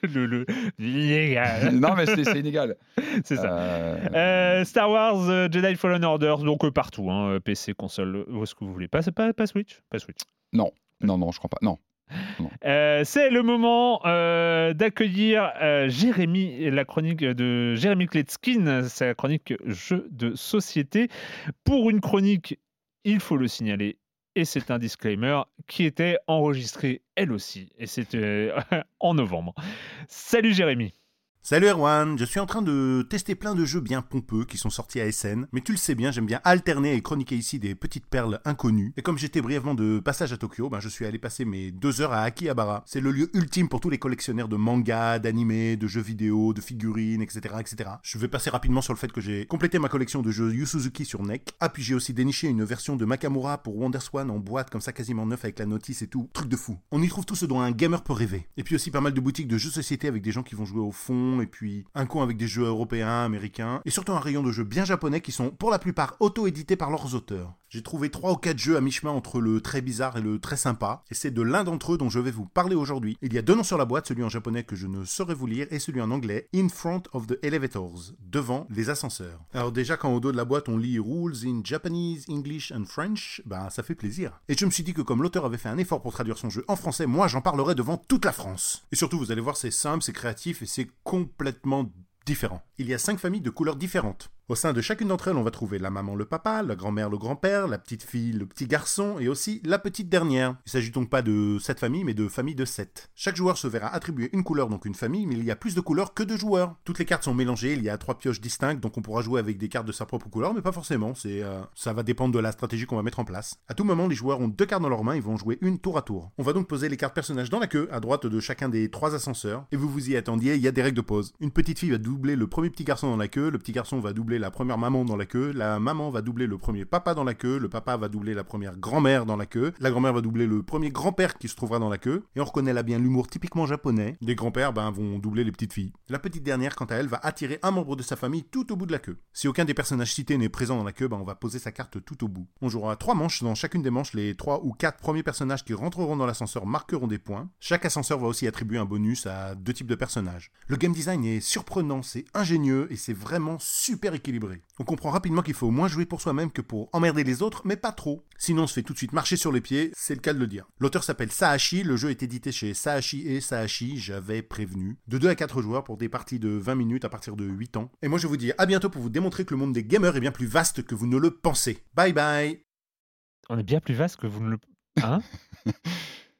le, le, illégal. non, mais c'est inégal. (laughs) C'est ça. Euh, Euh, Star Wars euh, Jedi Fallen Order, donc euh, partout, hein, euh, PC, console, où est-ce que vous voulez. Pas, pas, pas Switch? Pas Switch. non, non, je crois pas. Non. Euh, c'est le moment euh, d'accueillir euh, Jérémy, la chronique de Jérémy Kletskin, sa chronique jeu de société, pour une chronique, il faut le signaler, et c'est un disclaimer, qui était enregistrée elle aussi, et c'était (laughs) en novembre. Salut Jérémy Salut Erwan, je suis en train de tester plein de jeux bien pompeux qui sont sortis à SN, mais tu le sais bien, j'aime bien alterner et chroniquer ici des petites perles inconnues. Et comme j'étais brièvement de passage à Tokyo, ben je suis allé passer mes deux heures à Akihabara. C'est le lieu ultime pour tous les collectionneurs de mangas, d'animés, de jeux vidéo, de figurines, etc., etc. Je vais passer rapidement sur le fait que j'ai complété ma collection de jeux Yu Suzuki sur NEC. Ah puis j'ai aussi déniché une version de Makamura pour WonderSwan en boîte comme ça quasiment neuf avec la notice et tout. Truc de fou. On y trouve tout ce dont un gamer peut rêver. Et puis aussi pas mal de boutiques de jeux société avec des gens qui vont jouer au fond et puis un coin avec des jeux européens, américains, et surtout un rayon de jeux bien japonais qui sont pour la plupart auto-édités par leurs auteurs. J'ai trouvé 3 ou 4 jeux à mi-chemin entre le très bizarre et le très sympa, et c'est de l'un d'entre eux dont je vais vous parler aujourd'hui. Il y a deux noms sur la boîte, celui en japonais que je ne saurais vous lire, et celui en anglais, In Front of the Elevators, devant les ascenseurs. Alors déjà quand au dos de la boîte on lit Rules in Japanese, English and French, bah ça fait plaisir. Et je me suis dit que comme l'auteur avait fait un effort pour traduire son jeu en français, moi j'en parlerai devant toute la France. Et surtout vous allez voir c'est simple, c'est créatif et c'est complètement différent. Il y a cinq familles de couleurs différentes. Au sein de chacune d'entre elles, on va trouver la maman, le papa, la grand-mère, le grand-père, la petite fille, le petit garçon et aussi la petite dernière. Il s'agit donc pas de sept familles, mais de familles de sept. Chaque joueur se verra attribuer une couleur, donc une famille, mais il y a plus de couleurs que de joueurs. Toutes les cartes sont mélangées, il y a trois pioches distinctes, donc on pourra jouer avec des cartes de sa propre couleur, mais pas forcément. C'est, euh, ça va dépendre de la stratégie qu'on va mettre en place. À tout moment, les joueurs ont deux cartes dans leurs mains, ils vont jouer une tour à tour. On va donc poser les cartes personnages dans la queue, à droite de chacun des trois ascenseurs, et vous vous y attendiez, il y a des règles de pause. Une petite fille va doubler le premier petit garçon dans la queue, le petit garçon va doubler la première maman dans la queue, la maman va doubler le premier papa dans la queue, le papa va doubler la première grand-mère dans la queue, la grand-mère va doubler le premier grand-père qui se trouvera dans la queue, et on reconnaît là bien l'humour typiquement japonais. Les grands-pères ben, vont doubler les petites filles. La petite dernière, quant à elle, va attirer un membre de sa famille tout au bout de la queue. Si aucun des personnages cités n'est présent dans la queue, ben, on va poser sa carte tout au bout. On jouera trois manches, dans chacune des manches, les trois ou quatre premiers personnages qui rentreront dans l'ascenseur marqueront des points. Chaque ascenseur va aussi attribuer un bonus à deux types de personnages. Le game design est surprenant, c'est ingénieux et c'est vraiment super équilibré. On comprend rapidement qu'il faut moins jouer pour soi-même que pour emmerder les autres, mais pas trop. Sinon on se fait tout de suite marcher sur les pieds, c'est le cas de le dire. L'auteur s'appelle Saashi, le jeu est édité chez Saashi et Saashi, j'avais prévenu. De 2 à 4 joueurs pour des parties de 20 minutes à partir de 8 ans. Et moi je vous dis à bientôt pour vous démontrer que le monde des gamers est bien plus vaste que vous ne le pensez. Bye bye On est bien plus vaste que vous ne le. Hein? (laughs)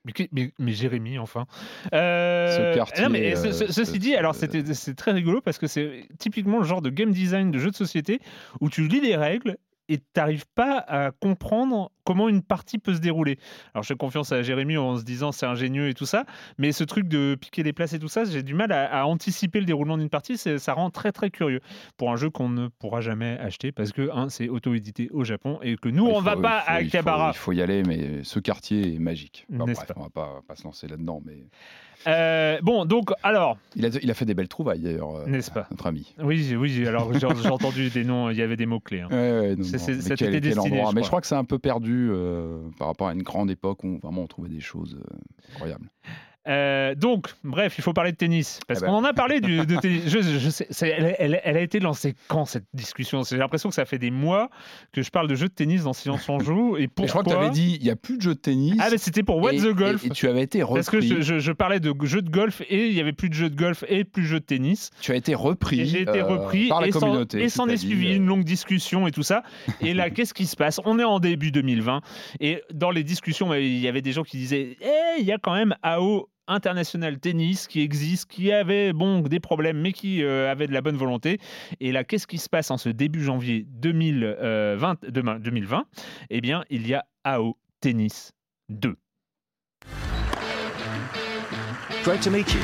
mais, mais- mais Jérémy, enfin. Euh, Ce quartier, non, mais ce- euh, ceci ce- dit, alors c'est très rigolo parce que c'est typiquement le genre de game design de jeu de société où tu lis les règles et tu n'arrives pas à comprendre comment une partie peut se dérouler. Alors je fais confiance à Jérémy en se disant c'est ingénieux et tout ça, mais ce truc de piquer les places et tout ça, j'ai du mal à, à anticiper le déroulement d'une partie, ça rend très très curieux pour un jeu qu'on ne pourra jamais acheter parce que un, c'est auto-édité au Japon et que nous Il on faut- va pas faut- à il faut- Akihabara. Il faut y aller, mais ce quartier est magique. Enfin, bref, pas on va pas, pas se lancer là-dedans, mais Euh, bon, donc, alors, il a, il a fait des belles trouvailles d'ailleurs, euh, n'est-ce pas? notre ami. Oui, oui, alors j'ai entendu des noms, il y avait des mots-clés. hein. Ouais, ouais, mais quel- destiné, endroit. je Mais crois. je crois que c'est un peu perdu euh, par rapport à une grande époque où vraiment on trouvait des choses incroyables. Euh, donc, bref, il faut parler de tennis. Parce Eh ben. qu'on en a parlé du, de (laughs) tennis. Je, je sais, c'est- elle, elle- elle a été lancée quand cette discussion? J'ai l'impression que ça fait des mois que je parle de jeux de tennis dans Silence on joue. Et Et pourquoi je crois que tu avais dit, il n'y a plus de jeux de tennis. Ah, mais c'était pour What et, the Golf. Et, et tu avais été repris. parce que je, je- je parlais de jeux de golf et il y avait plus de jeux de golf et plus de jeux de tennis. Tu as été repris. Et j'ai été euh, repris par la communauté. et s'en est suivi euh, une longue discussion et tout ça. Et là, (laughs) qu'est-ce qui se passe? On est en début 2020 et dans les discussions, il y avait des gens qui disaient Eh, il y a quand même AO International Tennis qui existe, qui avait bon des problèmes, mais qui euh, avait de la bonne volonté. Et là, qu'est-ce qui se passe en ce début janvier 2020 demain, 2020 Eh bien, il y a AO Tennis 2. Great to meet you.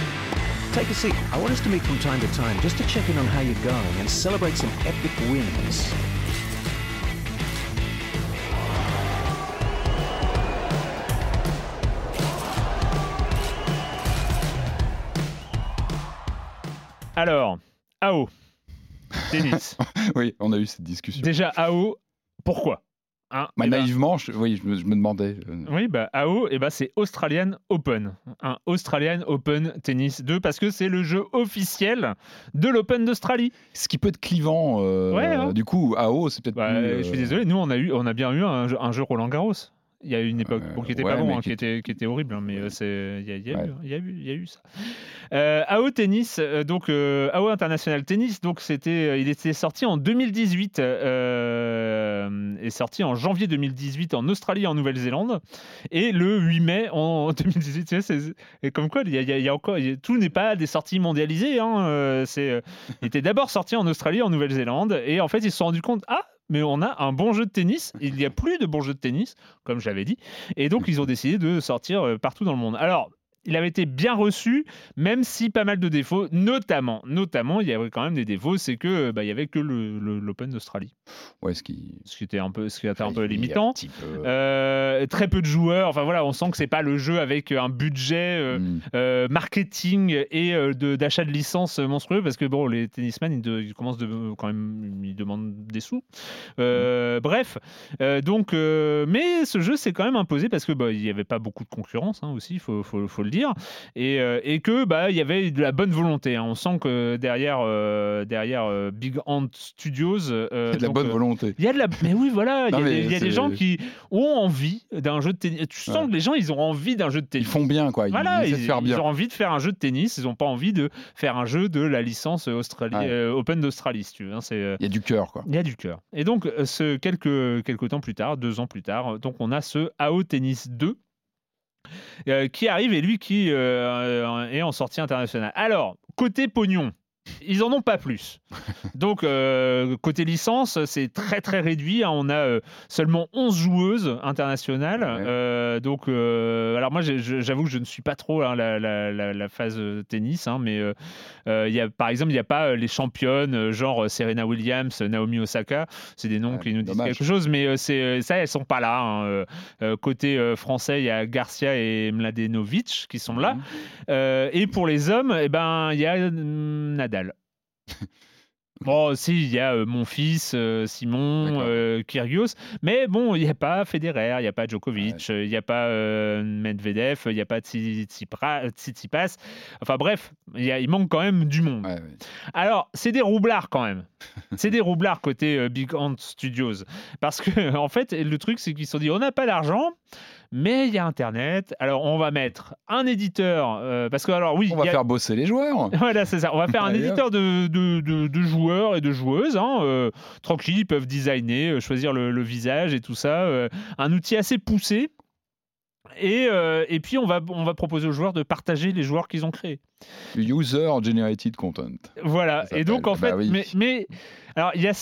Take a seat. I want us to meet from time to time just to check in on how you're going and celebrate some epic wins. Alors, AO Tennis. (laughs) Oui, on a eu cette discussion. Déjà, AO, pourquoi Hein, Bah, eh ben, naïvement, je, oui, je me, je me demandais. euh, Oui, bah, AO, eh ben, c'est Australian Open. Un Australian Open Tennis 2 parce que c'est le jeu officiel de l'Open d'Australie. Ce qui peut être clivant. euh, Ouais, hein. Du coup, AO, c'est peut-être Bah, plus, euh, Je suis désolé, nous on a, eu, on a bien eu un jeu, un jeu Roland Garros. Il y a eu une époque bon, qui était ouais, pas bon, hein, qui qui, était, qui était horrible, hein, mais c'est il y y Ouais. y y a eu ça. Euh, AO Tennis, euh, donc euh, AO International Tennis, donc c'était, il était sorti en 2018, euh, est sorti en janvier 2018 en Australie et en Nouvelle-Zélande, et le 8 mai en (laughs) 2018. Tu vois, c'est- et comme quoi, il y a, encore, tout n'est pas des sorties mondialisées. Hein, c'est, il était d'abord sorti en Australie et en Nouvelle-Zélande, et en fait ils se sont rendus compte, ah mais on a un bon jeu de tennis. Il n'y a plus de bons jeux de tennis, comme j'avais dit. Et donc, ils ont décidé de sortir euh, partout dans le monde. Alors, il avait été bien reçu, même si pas mal de défauts, notamment, notamment, il y avait quand même des défauts, c'est que bah, il y avait que l'Open d'Australie, Ouais, ce qui. ce qui était un peu, ce qui était un peu il y a limitant. peu- Euh, très peu de joueurs. Enfin voilà, on sent que c'est pas le jeu avec un budget euh, euh, marketing et euh, de- d'achat de, licences monstrueux parce que bon, les tennisman ils, de- ils commencent de, quand même, ils demandent des sous. Euh, Bref, euh, donc, euh, mais ce jeu s'est quand même imposé parce que bah, il y avait pas beaucoup de concurrence hein, aussi, faut, faut, faut le dire, et, euh, et que bah il y avait de la bonne volonté. hein. On sent que derrière, euh, derrière euh, Big Hand Studios, euh, (laughs) de la donc, bonne volonté. il y a de la. Mais oui, voilà. Il y a, des, il y a gens qui ont envie d'un jeu de tennis. Tu sens Ouais. que les gens, ils ont envie d'un jeu de Ils tennis. font bien, quoi. Ils, Voilà, ils ils, ils ont envie de faire un jeu de tennis. Ils n'ont pas envie de faire un jeu de la licence Australie, Ouais. Open d'Australie, si tu veux. hein, c'est, Il y a du cœur, quoi. il y a du cœur. Et donc, ce, quelques, quelques temps plus tard, deux ans plus tard, donc on a ce AO Tennis 2 euh, qui arrive et lui qui euh, euh, est en sortie internationale. Alors, côté pognon, ils en ont pas plus. (laughs) Donc, euh, côté licence, c'est très très réduit. hein. On a euh, seulement 11 joueuses internationales. Ouais. Euh, donc, alors moi, j'avoue que je ne suis pas trop hein, la, la- la- la phase tennis, hein, mais il y a, par exemple, il n'y a pas les championnes, genre Serena Williams, Naomi Osaka. C'est des noms Ouais, qui nous disent dommage. quelque chose, mais c'est ça, elles sont pas là. côté français, il y a Garcia et Mladenovic qui sont là. Mhm. Et pour les hommes, eh ben, il y a hum, Bon, si, il y a euh, mon fils, euh, Simon, euh, Kyrgios, mais bon, il n'y a pas Federer, il n'y a pas Djokovic, euh, il n'y a pas Medvedev, il n'y a pas Tsitsipas. Enfin bref, il, manque quand même du monde. Ouais, ouais. Alors, c'est des roublards quand même. (laughs) C'est des roublards côté Big Hand Studios. Parce que, (laughs) en fait, le truc, c'est qu'ils se sont dit on n'a pas d'argent, mais il y a Internet. Alors, on va mettre un éditeur. euh, parce que, alors, oui. On va a- faire bosser les joueurs. (laughs) Voilà, c'est ça. On va faire un éditeur de, de, de- de joueurs et de joueuses. hein, euh, tranquille, ils peuvent designer, euh, choisir le, le visage et tout ça. euh, un outil assez poussé. Et, euh, et puis, on va, on va proposer aux joueurs de partager les joueurs qu'ils ont créés. User generated content. Voilà. Et donc, en fait, Bah oui. mais, mais alors, il y a,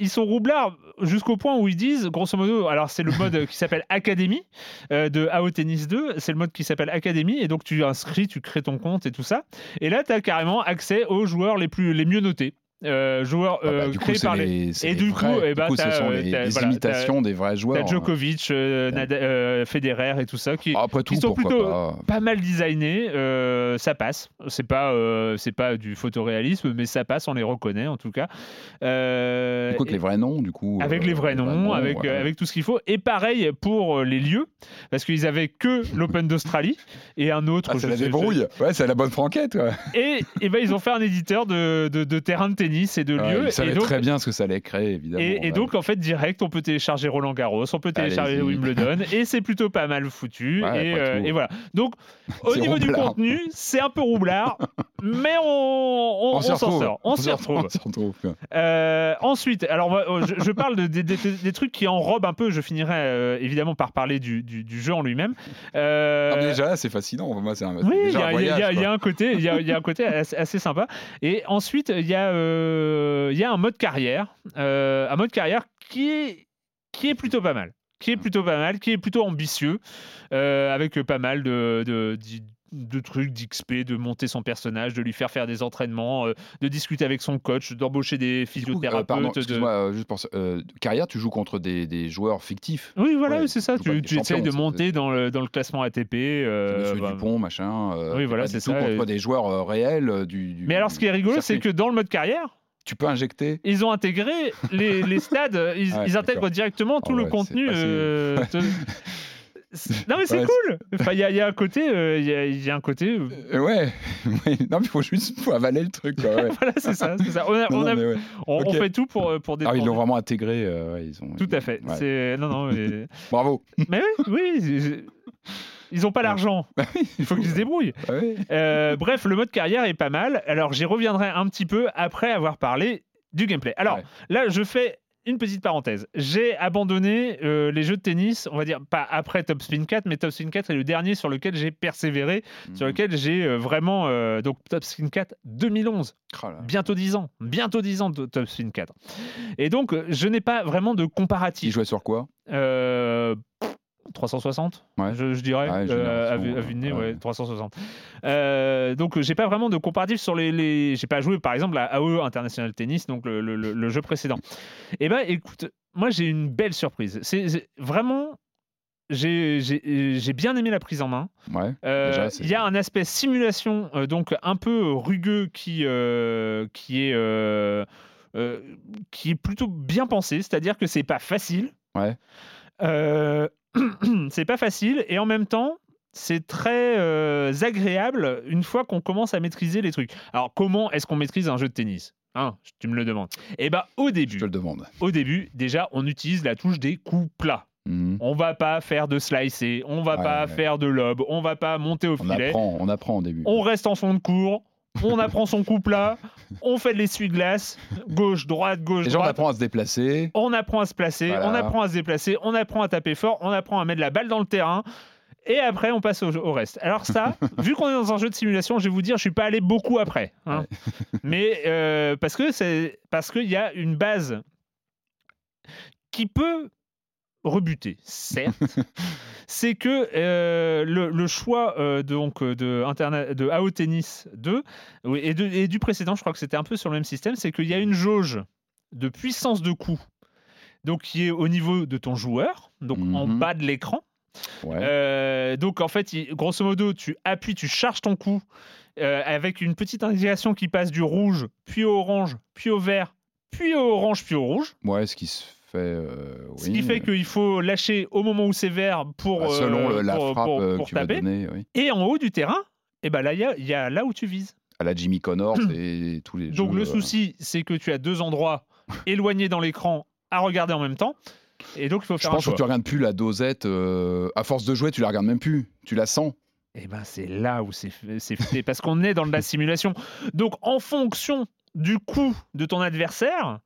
ils sont roublards jusqu'au point où ils disent, grosso modo, alors c'est le mode (laughs) qui s'appelle Academy euh, de AO Tennis 2, c'est le mode qui s'appelle Academy, et donc tu inscris, tu crées ton compte et tout ça. Et là, tu as carrément accès aux joueurs les, plus, les mieux notés. Euh, joueurs Ah bah, euh, du coup, par les. Et du vrais. coup, eh Du ben, coup, ce sont euh, les, les voilà, imitations des vrais T'as joueurs. Djokovic, euh, Nada- euh, Federer et tout ça qui, Ah, Après tout, qui sont plutôt pas pas mal designés. euh, ça passe. C'est pas, euh, c'est pas du photoréalisme, mais ça passe. On les reconnaît en tout cas. Euh, Du coup, avec et- les vrais noms, du coup. avec euh, les vrais noms, avec, ouais. euh, avec tout ce qu'il faut. Et pareil pour euh, les lieux, parce qu'ils avaient que l'Open d'Australie et un autre. Ah, c'est la débrouille. Ouais, c'est la bonne franquette. Ouais. Et, et ben, ils ont fait un éditeur de, de, de terrain de tennis et de Ouais, lieux. ils savaient et donc, très bien ce que ça allait créer, évidemment. et, et ouais. donc, en fait, direct, on peut télécharger Roland Garros, on peut télécharger. Wimbledon, et c'est plutôt pas mal foutu. Ouais, et, euh, et voilà. Donc, (laughs) au niveau du contenu, c'est un peu roublard, (laughs) mais on, on, s'en sort. On s'y retrouve. (laughs) On s'y retrouve. Euh, ensuite, alors je, je parle de- des- trucs qui enrobent un peu. Je finirai euh, évidemment par parler du, du- du jeu en lui-même. Ah, déjà, c'est fascinant. Moi, c'est un, oui, il y, y y y a un côté, assez, sympa. Et ensuite, il y a, il y a un mode carrière, euh, un mode carrière qui est, qui est plutôt pas mal, qui est plutôt pas mal, qui est plutôt ambitieux, euh, avec pas mal de, de trucs d'XP, de monter son personnage, de lui faire faire des entraînements, euh, de discuter avec son coach, d'embaucher des coup, euh, physiothérapeutes. pardon, de- euh, juste pour euh, carrière, tu joues contre des, des joueurs fictifs. Oui, voilà, Ouais, c'est ça. tu essayes de monter dans le, dans le classement ATP. euh, Monsieur bah, Dupont, machin. euh, Oui, voilà, c'est ça, contre des joueurs euh, réels euh, du, du- Mais alors, ce qui est rigolo, c'est que dans le mode carrière, tu peux injecter. ils ont intégré les, les stades, ils, (laughs) Ouais, ils intègrent directement tout Ah le ouais, contenu. (laughs) Non mais c'est Ouais, cool. Enfin, il y, y a un côté, euh, il y, a, il y a un côté. euh, Euh, ouais, (laughs) non, mais il faut juste faut avaler le truc. Quoi, ouais. (laughs) Voilà, c'est ça, c'est ça. On, a- Non, on non, a- mais ouais. on- on Ok. fait tout pour pour Ah, défendre. ils l'ont vraiment intégré. euh, ils ont, Tout à fait. C'est non non. mais- (laughs) Bravo. mais oui, oui. Ils ont pas l'argent. Il faut qu'ils se débrouillent. Ah. Euh, bref, le mode carrière est pas mal. Alors, j'y reviendrai un petit peu après avoir parlé du gameplay. Alors, là, je fais une petite parenthèse. J'ai abandonné euh, les jeux de tennis, on va dire pas après Top Spin 4, mais Top Spin 4 est le dernier sur lequel j'ai persévéré, sur Mhm. lequel j'ai euh, vraiment. euh, donc, Top Spin 4 2011, Ah là. bientôt 10 ans, bientôt 10 ans de Top Spin 4. Et donc, je n'ai pas vraiment de comparatif. jouaient sur quoi? 360 Ouais. je, je dirais, Ouais, euh, à, de nez, ouais. ouais, 360. Euh, donc j'ai pas vraiment de comparatif sur les, les... j'ai pas joué par exemple à AOE International Tennis, donc le, le- le- le jeu précédent. Et ben écoute, moi j'ai une belle surprise. C'est vraiment, j'ai bien aimé la prise en main. Ouais. Euh, Il y a un aspect simulation, euh, donc un peu rugueux, qui, euh, qui, est, euh, euh, qui est plutôt bien pensé. C'est-à-dire que c'est pas facile. Ouais. (clears throat) C'est pas facile et en même temps. C'est très euh, agréable une fois qu'on commence à maîtriser les trucs. Alors, comment est-ce qu'on maîtrise un jeu de tennis? Hein, Tu me le demandes. Eh ben, au Je début, te le demande. au début, déjà, on utilise la touche des coups plats. Mhm. On va pas faire de slicer, on va Ouais, pas ouais. faire de lob, on va pas monter au On filet. apprend, on apprend au début. On reste en fond de cours, on apprend son coup plat, on fait de l'essuie-glace, gauche, droite, gauche, Déjà, on apprend à se déplacer. On apprend à se placer, Voilà. on apprend à se déplacer, on apprend à taper fort, on apprend à mettre la balle dans le terrain. Et après, on passe au, au reste. Alors ça, (laughs) vu qu'on est dans un jeu de simulation, je vais vous dire, je suis pas allé beaucoup après. hein. (laughs) Mais euh, parce que c'est parce qu'il y a une base qui peut rebuter, certes. (laughs) c'est que euh, le, le choix euh, donc euh, de, Interna- de AO Tennis 2 oui, et, de- et du précédent, je crois que c'était un peu sur le même système, c'est qu'il y a une jauge de puissance de coup donc qui est au niveau de ton joueur, donc en Mhm. bas de l'écran. Ouais. Euh, donc en fait, grosso modo, tu appuies, tu charges ton coup avec une petite indication qui passe du rouge, puis au orange, puis au vert, puis au orange, puis au rouge. Ouais, ce qui se fait. euh, Ce qui fait euh, qu'il faut lâcher au moment où c'est vert pour, bah, selon euh, la pour- frappe pour- pour que tu vas taper. donner, oui. Et en haut du terrain, et ben là, il y a, il y a là où tu vises. À la Jimmy Connors (clears throat) et tous les Donc jeux, le souci, c'est que tu as deux endroits (laughs) éloignés dans l'écran à regarder en même temps. Et donc il faut Je faire un pense que tu regardes plus la dosette. à force de jouer, tu la regardes même plus. Tu la sens. Et ben c'est là où c'est c'est fait parce qu'on est dans de la simulation. Donc en fonction du coup de ton adversaire,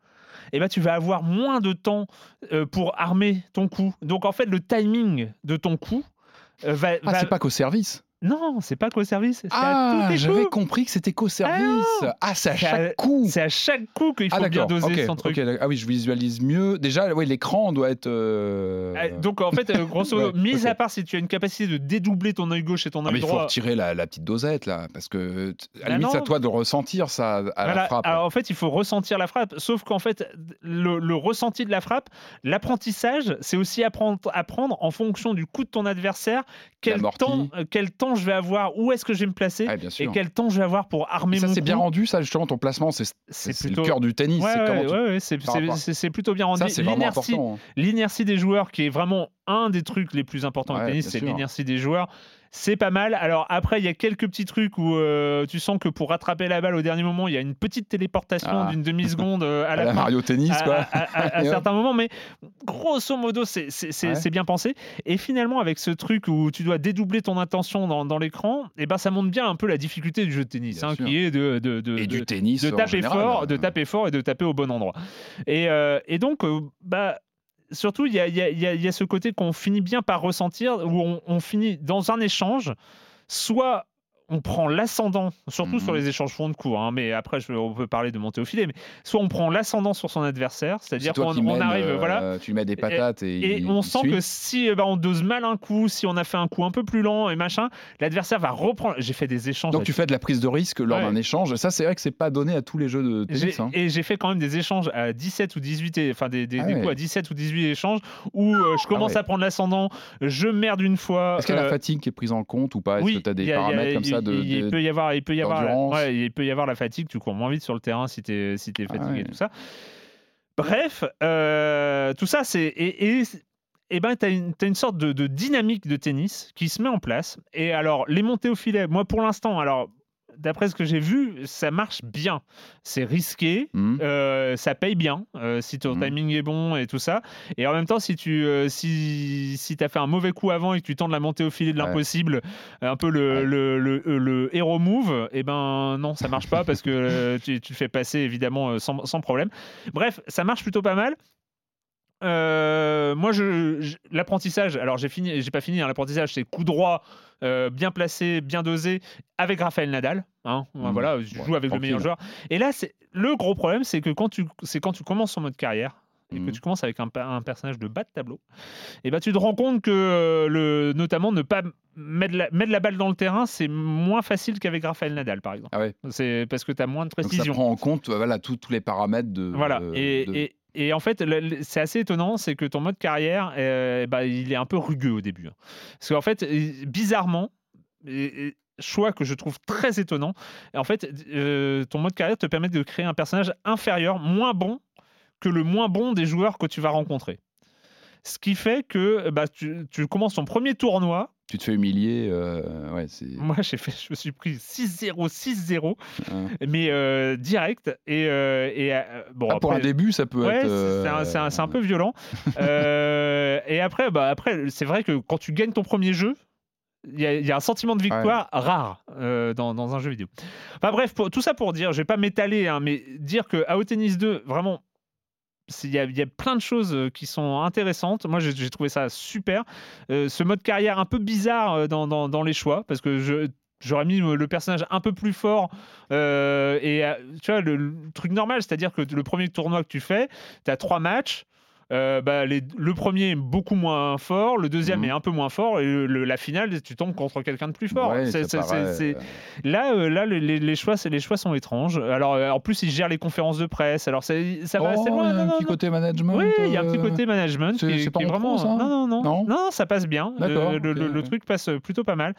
eh ben tu vas avoir moins de temps euh, pour armer ton coup. Donc en fait le timing de ton coup euh, va, Ah, va- c'est pas qu'au service. Non, c'est pas qu'au service. c'est à Ah, j'avais compris que c'était qu'au service. Ah, c'est à chaque coup. C'est à chaque coup qu'il faut Ah bien doser son truc. ok, d'accord. ah oui, je visualise mieux. Déjà, oui, l'écran doit être. euh, Euh, Donc en fait, euh, grosso modo, (laughs) Ouais, mis à part si tu as une capacité de dédoubler ton œil gauche et ton Ah, œil mais il faut droit. retirer la, la petite dosette là, parce que à la Bah limite, c'est à toi de ressentir ça à la frappe. Alors, en fait, il faut ressentir la frappe. Sauf qu'en fait, le, le ressenti de la frappe, l'apprentissage, c'est aussi apprendre, apprendre en fonction du coup de ton adversaire quel temps, euh, quel temps je vais avoir, où est-ce que je vais me placer et quel temps je vais avoir pour armer ça, mon c'est bien rendu, ça, justement, ton placement, c'est plutôt- le cœur du tennis. Ouais, c'est ouais, ouais, plutôt bien rendu. Ça, c'est vraiment L'inertie- important. hein. L'inertie des joueurs, qui est vraiment un des trucs les plus importants au Ouais, tennis, c'est l'inertie des joueurs. C'est pas mal. Alors après, il y a quelques petits trucs où euh, tu sens que pour rattraper la balle au dernier moment, il y a une petite téléportation Ah. d'une demi-seconde euh, à À la la fin. Mario Tennis, à, quoi. à- (laughs) certains moments, mais grosso modo, c'est Ouais. bien pensé. Et finalement, avec ce truc où tu dois dédoubler ton attention dans, dans l'écran, et ben ça montre bien un peu la difficulté du jeu de tennis, hein, qui est de, de, de- Et de- du tennis. de en taper général. fort, de taper fort et de taper au bon endroit. Et, euh, et donc, bah, surtout, il y y a- ce côté qu'on finit bien par ressentir, où on finit dans un échange, soit on prend l'ascendant, surtout Mhm. sur les échanges fonds de cours, hein, mais après je- on peut parler de montée au filet, mais soit on prend l'ascendant sur son adversaire, C'est c'est-à-dire qu'on on arrive, euh, voilà, Tu mets des patates et, et il- on il sent suit. que si euh, bah, on dose mal un coup, si on a fait un coup un peu plus lent et machin, l'adversaire va reprendre. J'ai fait des échanges. Donc tu fais de la prise de risque lors Ouais. d'un échange. Ça, c'est vrai que c'est pas donné à tous les jeux de tennis. hein. Et j'ai fait quand même des échanges à 17 ou 18, et- enfin des, des, Ah des coups à 17 ou 18 échanges où euh, je commence ouais. à prendre l'ascendant, je merde une fois. Est-ce qu'il y a la fatigue qui est prise en compte ou pas? Est-ce oui, que tu as des il y a- il y a- paramètres comme il- ça de, il, de- peut y avoir, il peut y avoir, ouais, il peut y avoir la fatigue. Tu cours moins vite sur le terrain si t'es si es Ah fatigué et tout ça. Bref, euh, tout ça c'est et, et, et ben une, t'as une sorte de, de dynamique de tennis qui se met en place. Et alors les montées au filet, moi pour l'instant, alors d'après ce que j'ai vu, ça marche bien. C'est risqué, Hmm. euh, ça paye bien euh, si ton Mhm. timing est bon et tout ça. Et en même temps, si tu euh, si, si as fait un mauvais coup avant et que tu tentes la montée au filet de Ouais. l'impossible, un peu le, Ouais. le, le, le hero move, et ben non, ça marche pas parce que (laughs) tu, tu le fais passer évidemment sans, sans problème. Bref, ça marche plutôt pas mal. Euh, moi, je, je- l'apprentissage. Alors, j'ai fini, j'ai pas fini. hein, l'apprentissage, c'est coup droit, euh, bien placé, bien dosé, avec Raphaël Nadal. Hein, Mhm. Voilà, je Ouais, joue avec le meilleur joueur. Et là, c'est le gros problème, c'est que quand tu, c'est quand tu commences en mode carrière et que Mhm. tu commences avec un, personnage de bas de tableau, et ben tu te rends compte que euh, le, notamment ne pas mettre la, mettre la balle dans le terrain, c'est moins facile qu'avec Raphaël Nadal, par exemple. Ah ouais. C'est parce que tu as moins de Donc ça précision. prend en compte voilà, tous tous les paramètres de. Voilà. euh, et, de- et- et en fait, c'est assez étonnant, c'est que ton mode carrière, euh, bah, il est un peu rugueux au début. Parce qu'en fait, euh, bizarrement, choix que je trouve très étonnant, en fait, euh, ton mode carrière te permet de créer un personnage inférieur, moins bon que le moins bon des joueurs que tu vas rencontrer. Ce qui fait que bah, tu commences ton premier tournoi. Tu te fais humilier. euh, ouais. (laughs) Moi, j'ai fait, je me suis pris 6-0, 6-0, Hein. mais euh, direct. Et, euh, et euh, bon, Ah, pour un après- début, ça peut Ouais, être. c'est- un, euh, c'est un- c'est un peu violent. (laughs) Euh, et après, bah, après c'est vrai que quand tu gagnes ton premier jeu, il y, y a un sentiment de victoire rare euh, dans, dans un jeu vidéo. Enfin bref, pour, tout ça pour dire, je vais pas m'étaler, hein, mais dire que AO Tennis 2, vraiment, il y, a, plein de choses euh, qui sont intéressantes. Moi, j'ai trouvé ça super. Euh, ce mode carrière un peu bizarre euh, dans, dans- les choix, parce que je. J'aurais mis le personnage un peu plus fort et tu vois le, le truc normal, c'est-à-dire que le premier tournoi que tu fais, tu as trois matchs. Euh, bah, les- le premier est beaucoup moins fort, le deuxième Mhm. est un peu moins fort, et le- la finale, tu tombes contre quelqu'un de plus fort. ouais, C'est- ça c'est- paraît, c'est- Là, euh, là le- les, les choix, c'est- les choix sont étranges. Alors, euh, en plus, ils gèrent les conférences de presse. Alors, c'est- ça va assez oh, loin. il y a un petit côté management. Oui, il y a un petit euh, côté management c'est- qui, c'est pas qui est en trop, vraiment. ça? non, non, non, Non? Non, ça passe bien. D'accord, Le, truc passe plutôt pas mal.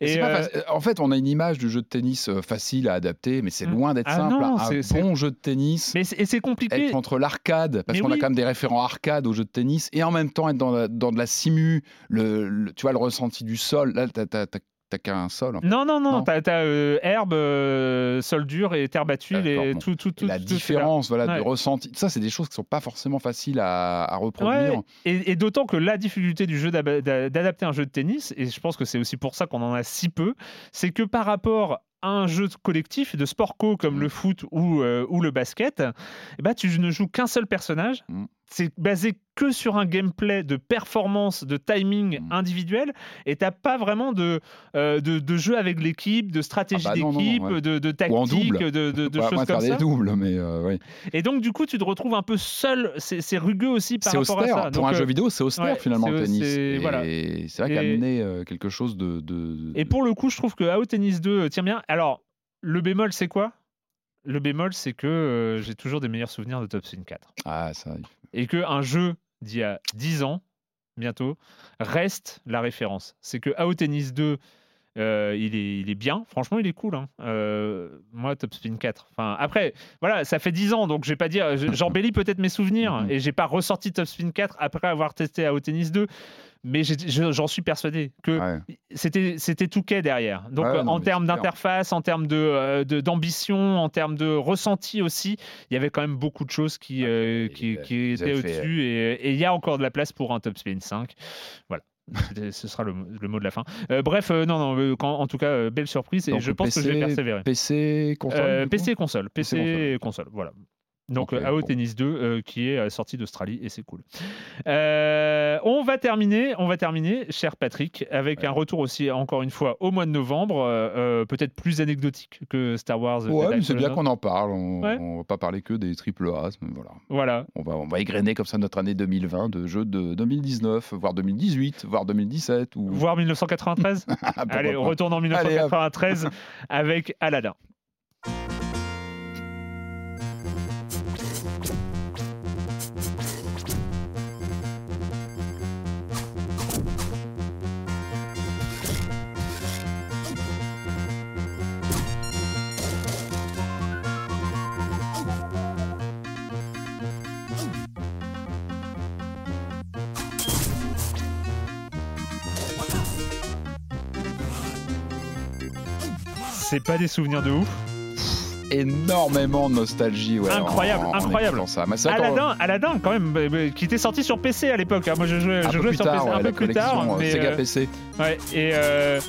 Et Et c'est pas faci- En fait, on a une image du jeu de tennis facile à adapter, mais c'est Mm. loin d'être Ah simple. non, un bon jeu de tennis, mais c'est- et c'est compliqué. être entre l'arcade, parce Mais qu'on a quand même des référents arcade au jeu de tennis, et en même temps être dans, la- dans de la simu, le, le- tu vois, le ressenti du sol. Là, t'as- t'as t'as- qu'un sol. en fait. Non, non, non, Non. t'as as, herbe, euh, sol dur et terre battue, D'accord, les, bon. tout, tout, tout, la tout différence voilà, Ouais. du ressenti, ça, c'est des choses qui sont pas forcément faciles à, à Ouais, reproduire. et, et d'autant que la difficulté du jeu d'adapter un jeu de tennis, et je pense que c'est aussi pour ça qu'on en a si peu, c'est que par rapport à un jeu de collectif, de sport co comme Mm. le foot ou, euh, ou le basket, eh ben, tu ne joues qu'un seul personnage. Mm. C'est basé que sur un gameplay de performance, de timing Mm. individuel, et t'as pas vraiment de, euh, de, de jeu avec l'équipe, de stratégie Ah bah d'équipe, ouais. de, de tactique, double. de, de, de choses comme faire ça. des doubles, mais euh, oui. Et donc, du coup, tu te retrouves un peu seul. C'est rugueux aussi par rapport austère. à ça. Pour Donc, un euh, jeu vidéo, c'est austère ouais, finalement le tennis. c'est- Et voilà. c'est vrai qu'amener quelque chose de. Et pour le coup, je trouve que AO Tennis 2 euh, tient bien. Alors, le bémol, c'est quoi? Le bémol, c'est que euh, j'ai toujours des meilleurs souvenirs de Top Spin 4. Ah, ça. Et qu'un jeu d'il y a 10 ans, bientôt, reste la référence. C'est que AO Tennis 2, euh, il, est, il est bien. Franchement, il est cool. hein. Euh, moi, Top Spin 4. Enfin, après, voilà, ça fait 10 ans, donc je vais pas dire. je- J'embellis peut-être mes souvenirs. (laughs) Et j'ai pas ressorti Top Spin 4 après avoir testé AO Tennis 2. Mais j'en suis persuadé que Ouais. c'était c'était Touquet derrière. Donc Ouais, non, en termes d'interface, en termes de euh, de- d'ambition, en termes de ressenti aussi, il y avait quand même beaucoup de choses qui euh, et- qui, qui étaient au-dessus et et il y a encore de la place pour un top spin 5. Voilà. (laughs) Ce sera le, le mot de la fin. Euh, bref, euh, non, non, euh, quand- en tout cas, belle surprise et Donc, je pense que je vais persévérer. PC, console PC console. PC, console, voilà. Donc euh, AO bon. Tennis 2 euh, qui est euh, sorti d'Australie et c'est cool. Euh, on va terminer, on va terminer, cher Patrick, avec un retour aussi encore une fois au mois de novembre, euh, euh, peut-être plus anecdotique que Star Wars. Ouais, c'est bien qu'on en parle. On, Ouais. on va pas parler que des triple A. Voilà. Voilà. On va, on va égrener comme ça notre année 2020 de jeux de 2019, voire 2018, voire 2017. Ou... Voir 1993 (laughs) Ah, pourquoi Allez, pas. on retourne en Allez, hop. 1993 avec Aladdin. C'est pas des souvenirs de ouf. Énormément de nostalgie. Ouais, Incroyable, en- en incroyable. Ça. Vrai qu'en- Aladdin, Aladdin, quand même, euh, qui était sorti sur PC à l'époque. hein. Moi, je jouais, un je peu jouais sur tard, PC ouais, un peu plus tard. euh, Mais, Sega euh, PC. Ouais, et euh,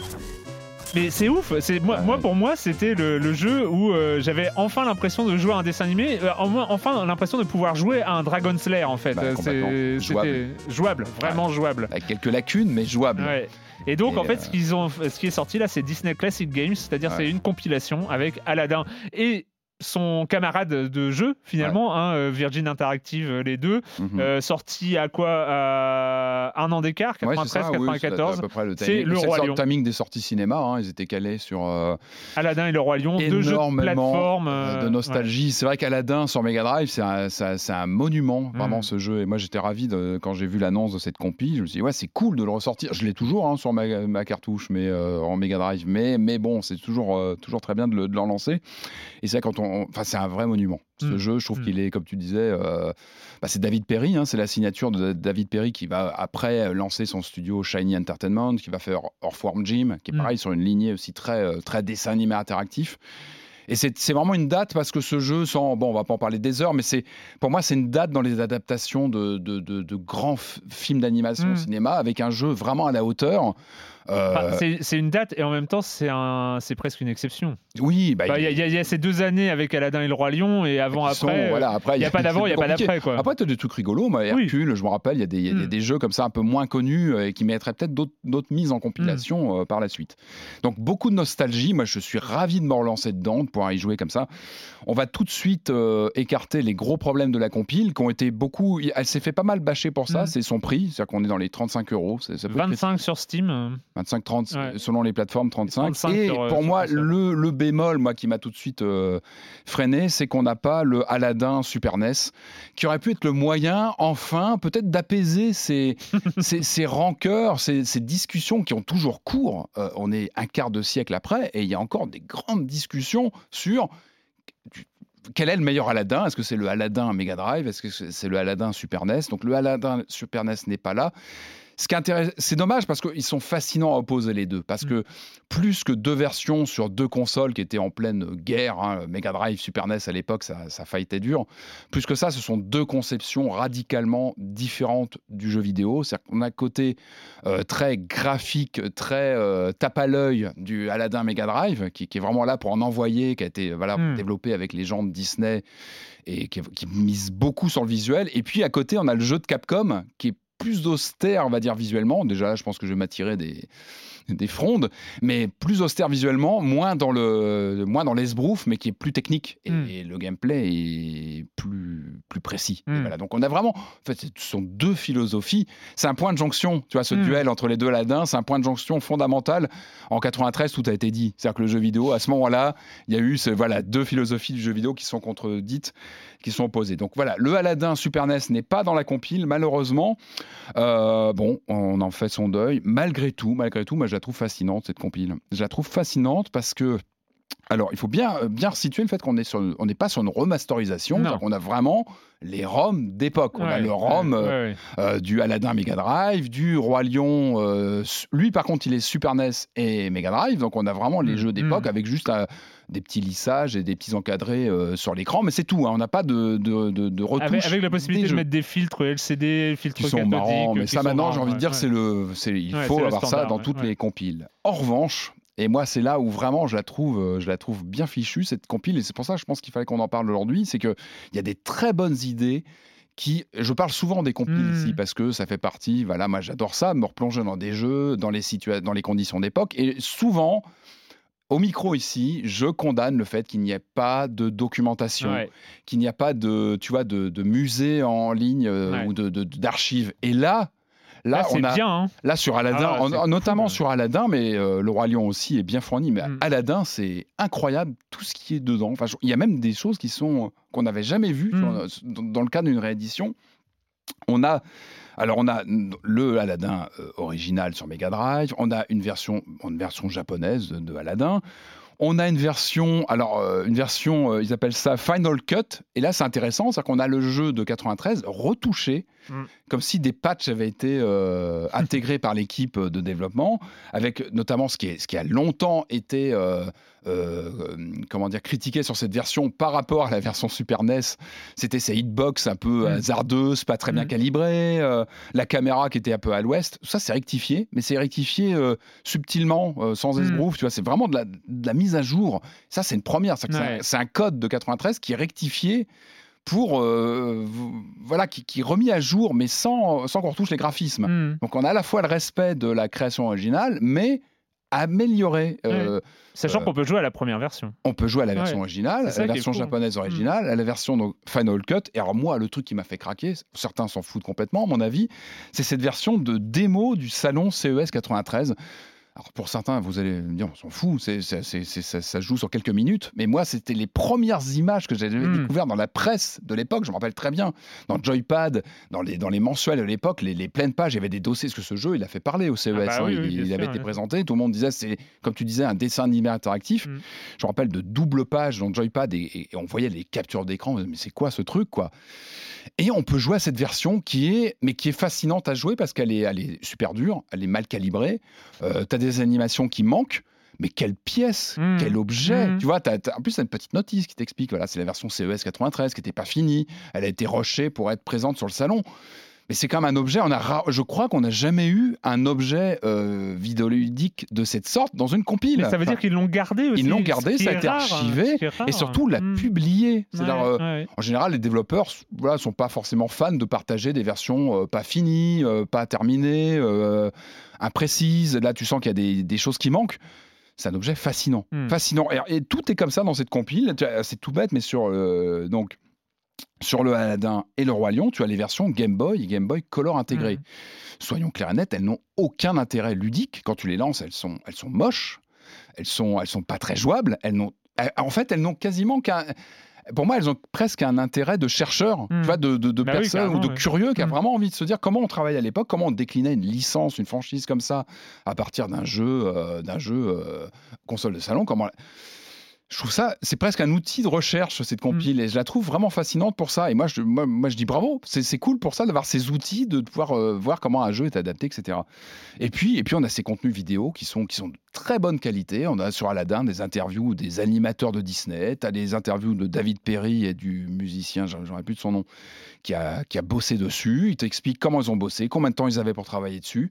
mais c'est ouf. C'est moi, Ouais. moi pour moi, c'était le, le jeu où euh, j'avais enfin l'impression de jouer à un dessin animé. euh, enfin l'impression de pouvoir jouer à un Dragon Slayer en fait. Bah, Jouable. C'était jouable, vraiment jouable. Avec quelques lacunes, mais jouable. Ouais. Et donc Et en fait, euh, ce qu'ils ont, ce qui est sorti là, c'est Disney Classic Games, c'est-à-dire Ouais. c'est une compilation avec Aladdin et son camarade de jeu finalement, hein, euh, Virgin Interactive euh, les deux, euh, sorti à quoi à un an d'écart, Ouais, 93, c'est ça, oui, c'est 94. le c'est timing. le C'est Roi le Lion. timing des sorties cinéma. hein, ils étaient calés sur euh, Aladdin et le Roi Lion, deux jeux de énormément plateforme. euh, euh, de nostalgie. C'est vrai qu'Aladdin sur Mega Drive, c'est un, monument, vraiment, Mm. ce jeu. Et moi, j'étais ravi de- quand j'ai vu l'annonce de cette compil. Je me suis dit, ouais, c'est cool de le ressortir. Je l'ai toujours hein, sur ma, ma cartouche, mais euh, en Mega Drive. Mais, mais bon, c'est toujours, euh, toujours très bien de le, de le relancer. Et c'est quand on. Enfin, c'est un vrai monument. Ce Mm. jeu, je trouve Mm. qu'il est, comme tu disais, euh, bah, c'est David Perry. hein, c'est la signature de David Perry qui va après lancer son studio Shiny Entertainment, qui va faire Earthworm Jim, qui est Mm. pareil sur une lignée aussi très, euh, très dessin animé interactif. Et c'est vraiment une date parce que ce jeu, sans, bon, on va pas en parler des heures, mais c'est pour moi c'est une date dans les adaptations de, de, de- de grands films d'animation au cinéma avec un jeu vraiment à la hauteur. Euh, Enfin, c'est- une date et en même temps c'est un, presque une exception. oui, bah, Bah, Il y, a- il y a- il y a ces deux années avec Aladdin et le Roi Lion et avant après. sont- euh, voilà, après, il y a pas (laughs) d'avant, il y a pas d'après quoi. Après, tu as des trucs rigolos. Moi, Oui. Hercule, je me rappelle, il y a des, Mm. des jeux comme ça un peu moins connus euh, et qui mériteraient peut-être d'autres mises en compilation euh, par la suite. Donc, beaucoup de nostalgie. Moi, je suis ravi de me relancer dedans, de pouvoir y jouer comme ça. On va tout de suite euh, écarter les gros problèmes de la compile qui ont été beaucoup. Elle s'est fait pas mal bâcher pour ça. Mm. C'est son prix. C'est-à-dire qu'on est dans les 35 euros. C'est- ça peut être 25 sur Steam. Euh, 25, 30, Ouais. selon les plateformes, 35. 35 et sur, euh, pour moi, le, le bémol, moi, qui m'a tout de suite euh, freiné, c'est qu'on n'a pas le Aladdin Super NES, qui aurait pu être le moyen, enfin, peut-être d'apaiser ces, (laughs) ces, ces rancœurs, ces, ces discussions qui ont toujours cours. Euh, on est un quart de siècle après, et il y a encore des grandes discussions sur quel est le meilleur Aladdin? Est-ce que c'est le Aladdin Mega Drive? Est-ce que c'est le Aladdin Super NES Donc le Aladdin Super NES n'est pas là. Ce qui c'est dommage parce qu'ils sont fascinants à opposer les deux. Parce que plus que deux versions sur deux consoles qui étaient en pleine guerre, hein, Mega Drive, Super NES à l'époque, ça, ça fightait dur. Plus que ça, ce sont deux conceptions radicalement différentes du jeu vidéo. C'est-à-dire qu'on a côté euh, très graphique, très euh, tape à l'œil du Aladdin Mega Drive, qui, qui est vraiment là pour en envoyer, qui a été voilà, Mm. développé avec les gens de Disney et qui, qui mise beaucoup sur le visuel. Et puis à côté, on a le jeu de Capcom qui est plus austère, on va dire visuellement. Déjà, je pense que je vais m'attirer des, (laughs) des frondes, mais plus austère visuellement, moins dans le moins dans l'esbrouf, mais qui est plus technique et, Mm. et le gameplay est plus plus précis. Et Mm. voilà. Donc on a vraiment, en fait, ce sont deux philosophies. C'est un point de jonction, tu vois, ce Mm. duel entre les deux Aladdin, c'est un point de jonction fondamental. En 93, tout a été dit. C'est-à-dire que le jeu vidéo, à ce moment-là, il y a eu ce, voilà deux philosophies du jeu vidéo qui sont contredites, qui sont opposées. Donc voilà, le Aladdin Super NES n'est pas dans la compile, malheureusement. Euh, bon, on en fait son deuil. Malgré tout, malgré tout, moi la trouve fascinante cette compile. Je la trouve fascinante parce que alors, il faut bien, bien situer le fait qu'on est sur, on n'est pas sur une remasterisation, qu'on a vraiment les ROM d'époque. On a le ROM ouais, euh, ouais, euh, du Aladdin Mega Drive, du Roi Lion. euh, lui, par contre, il est Super NES et Mega Drive, donc on a vraiment les Mm, jeux d'époque mm. avec juste euh, des petits lissages et des petits encadrés euh, sur l'écran, mais c'est tout. hein, on n'a pas de, de, de, de retouches. Avec, avec la possibilité de mettre des filtres LCD, filtres qui sont marrants, mais qui ça maintenant, j'ai envie de dire, ouais. c'est le, il Ouais, faut avoir ça dans ouais, toutes les compiles. En revanche, et moi c'est là où vraiment je la trouve, euh, je la trouve bien fichue cette compile, et c'est pour ça que je pense qu'il fallait qu'on en parle aujourd'hui, c'est que il y a des très bonnes idées. Qui, je parle souvent des compiles ici parce que ça fait partie, voilà, moi j'adore ça, me replonger dans des jeux, dans les, situa- dans les conditions d'époque. Et souvent, au micro ici, je condamne le fait qu'il n'y ait pas de documentation, Ouais. qu'il n'y a pas de, tu vois, de, de musée en ligne euh, Ouais. ou de, de- d'archives. Et là, là, on a, bien. hein. là sur Aladdin, Ah, notamment cool. sur Aladdin, mais euh, le roi lion aussi est bien fourni. Mais Mm. Aladdin, c'est incroyable tout ce qui est dedans. Enfin, il y a même des choses qui sont qu'on n'avait jamais vues Mm. dans, dans le cadre d'une réédition. On a alors on a le Aladdin euh, original sur Mega Drive, on a une version, une version japonaise de, Aladdin. On a une version, alors euh, une version, euh, ils appellent ça Final Cut. Et là, c'est intéressant, c'est qu'on a le jeu de 93 retouché, Mm. comme si des patchs avaient été euh, intégrés par l'équipe de développement, avec notamment ce qui, est, ce qui a longtemps été, euh, euh, comment dire, critiqué sur cette version par rapport à la version Super NES. C'était ces hitbox un peu Mm. hasardeuses, pas très bien Mm. calibrées, la caméra qui était un peu à l'ouest. Ça, c'est rectifié, mais c'est rectifié subtilement, sans Mm. esbrouf. Tu vois, c'est vraiment de la, de la mise à jour. Ça, c'est une première. Un- c'est un, code de 93 qui est rectifié pour, euh, voilà, qui, qui est remis à jour, mais sans, sans qu'on retouche les graphismes. Mm. Donc, on a à la fois le respect de la création originale, mais amélioré. Euh, Sachant Euh, qu'on peut jouer à la première version. on peut jouer à la version Ouais. originale, à la version cool. japonaise originale, à la version donc, Final Cut. Et alors moi, le truc qui m'a fait craquer, certains s'en foutent complètement, à mon avis, c'est cette version de démo du salon CES 93. Alors pour certains, vous allez me dire, on s'en fout, c'est, c'est- c'est- c'est- ça, joue sur quelques minutes. Mais moi, c'était les premières images que j'avais Mm. découvertes dans la presse de l'époque. Je me rappelle très bien. Dans Joypad, dans les, dans les mensuels de l'époque, les, les pleines pages, il y avait des dossiers. Parce que ce jeu, il a fait parler au CES. Ah bah hein. oui, il, oui, bien il sûr, avait été présenté. Tout le monde disait, c'est, comme tu disais, un dessin animé interactif. Mm. Je me rappelle de double pages dans Joypad et, et- et on voyait les captures d'écran. Mais c'est quoi ce truc, quoi? Et on peut jouer à cette version qui est, mais qui est fascinante à jouer parce qu'elle est, elle est super dure, elle est mal calibrée. Euh, t'as des animations qui manquent. Mais quelle pièce, Mm. quel objet Mm. Tu vois, t'as- t'as- en plus, t'as une petite notice qui t'explique, voilà, c'est la version CES 93 qui n'était pas finie, elle a été rushée pour être présente sur le salon. Mais c'est quand même un objet, on a je crois qu'on n'a jamais eu un objet euh, vidéoludique de cette sorte dans une compile. Mais ça veut Enfin, dire qu'ils l'ont gardé aussi. ils l'ont gardé, ça a été rare, archivé, et surtout l'a Mm. publié. Ouais, euh, ouais. en général, les développeurs voilà, sont pas forcément fans de partager des versions euh, pas finies, euh, pas terminées, imprécises. Là, tu sens qu'il y a des, des choses qui manquent. C'est un objet fascinant. Hmm. Fascinant. Et, et tout est comme ça dans cette compile. C'est tout bête, mais sur, euh, donc, sur le Aladdin et le Roi Lion, tu as les versions Game Boy et Game Boy Color intégrées. Mhm. Soyons clairs et nets, elles n'ont aucun intérêt ludique. Quand tu les lances, elles sont, elles sont moches, elles sont, elles sont pas très jouables. Elles n'ont, en fait, elles n'ont quasiment qu'un. Pour moi, elles ont presque un intérêt de chercheur, Mhm. tu vois, de, de, de Bah oui, ou de curieux qui a Mhm. vraiment envie de se dire comment on travaille à l'époque, comment on déclinait une licence, une franchise comme ça à partir d'un jeu, euh, d'un jeu euh, console de salon. Comment je trouve ça, c'est presque un outil de recherche, cette compile, et je la trouve vraiment fascinante pour ça. Et moi, je, moi, moi, je dis bravo, c'est cool pour ça d'avoir ces outils, de pouvoir euh, voir comment un jeu est adapté, etc. Et puis, et puis on a ces contenus vidéo qui sont, qui sont de très bonne qualité. On a sur Aladdin des interviews des animateurs de Disney, tu as des interviews de David Perry et du musicien, ai plus de son nom, qui a, qui a bossé dessus. Il t'explique comment ils ont bossé, combien de temps ils avaient pour travailler dessus.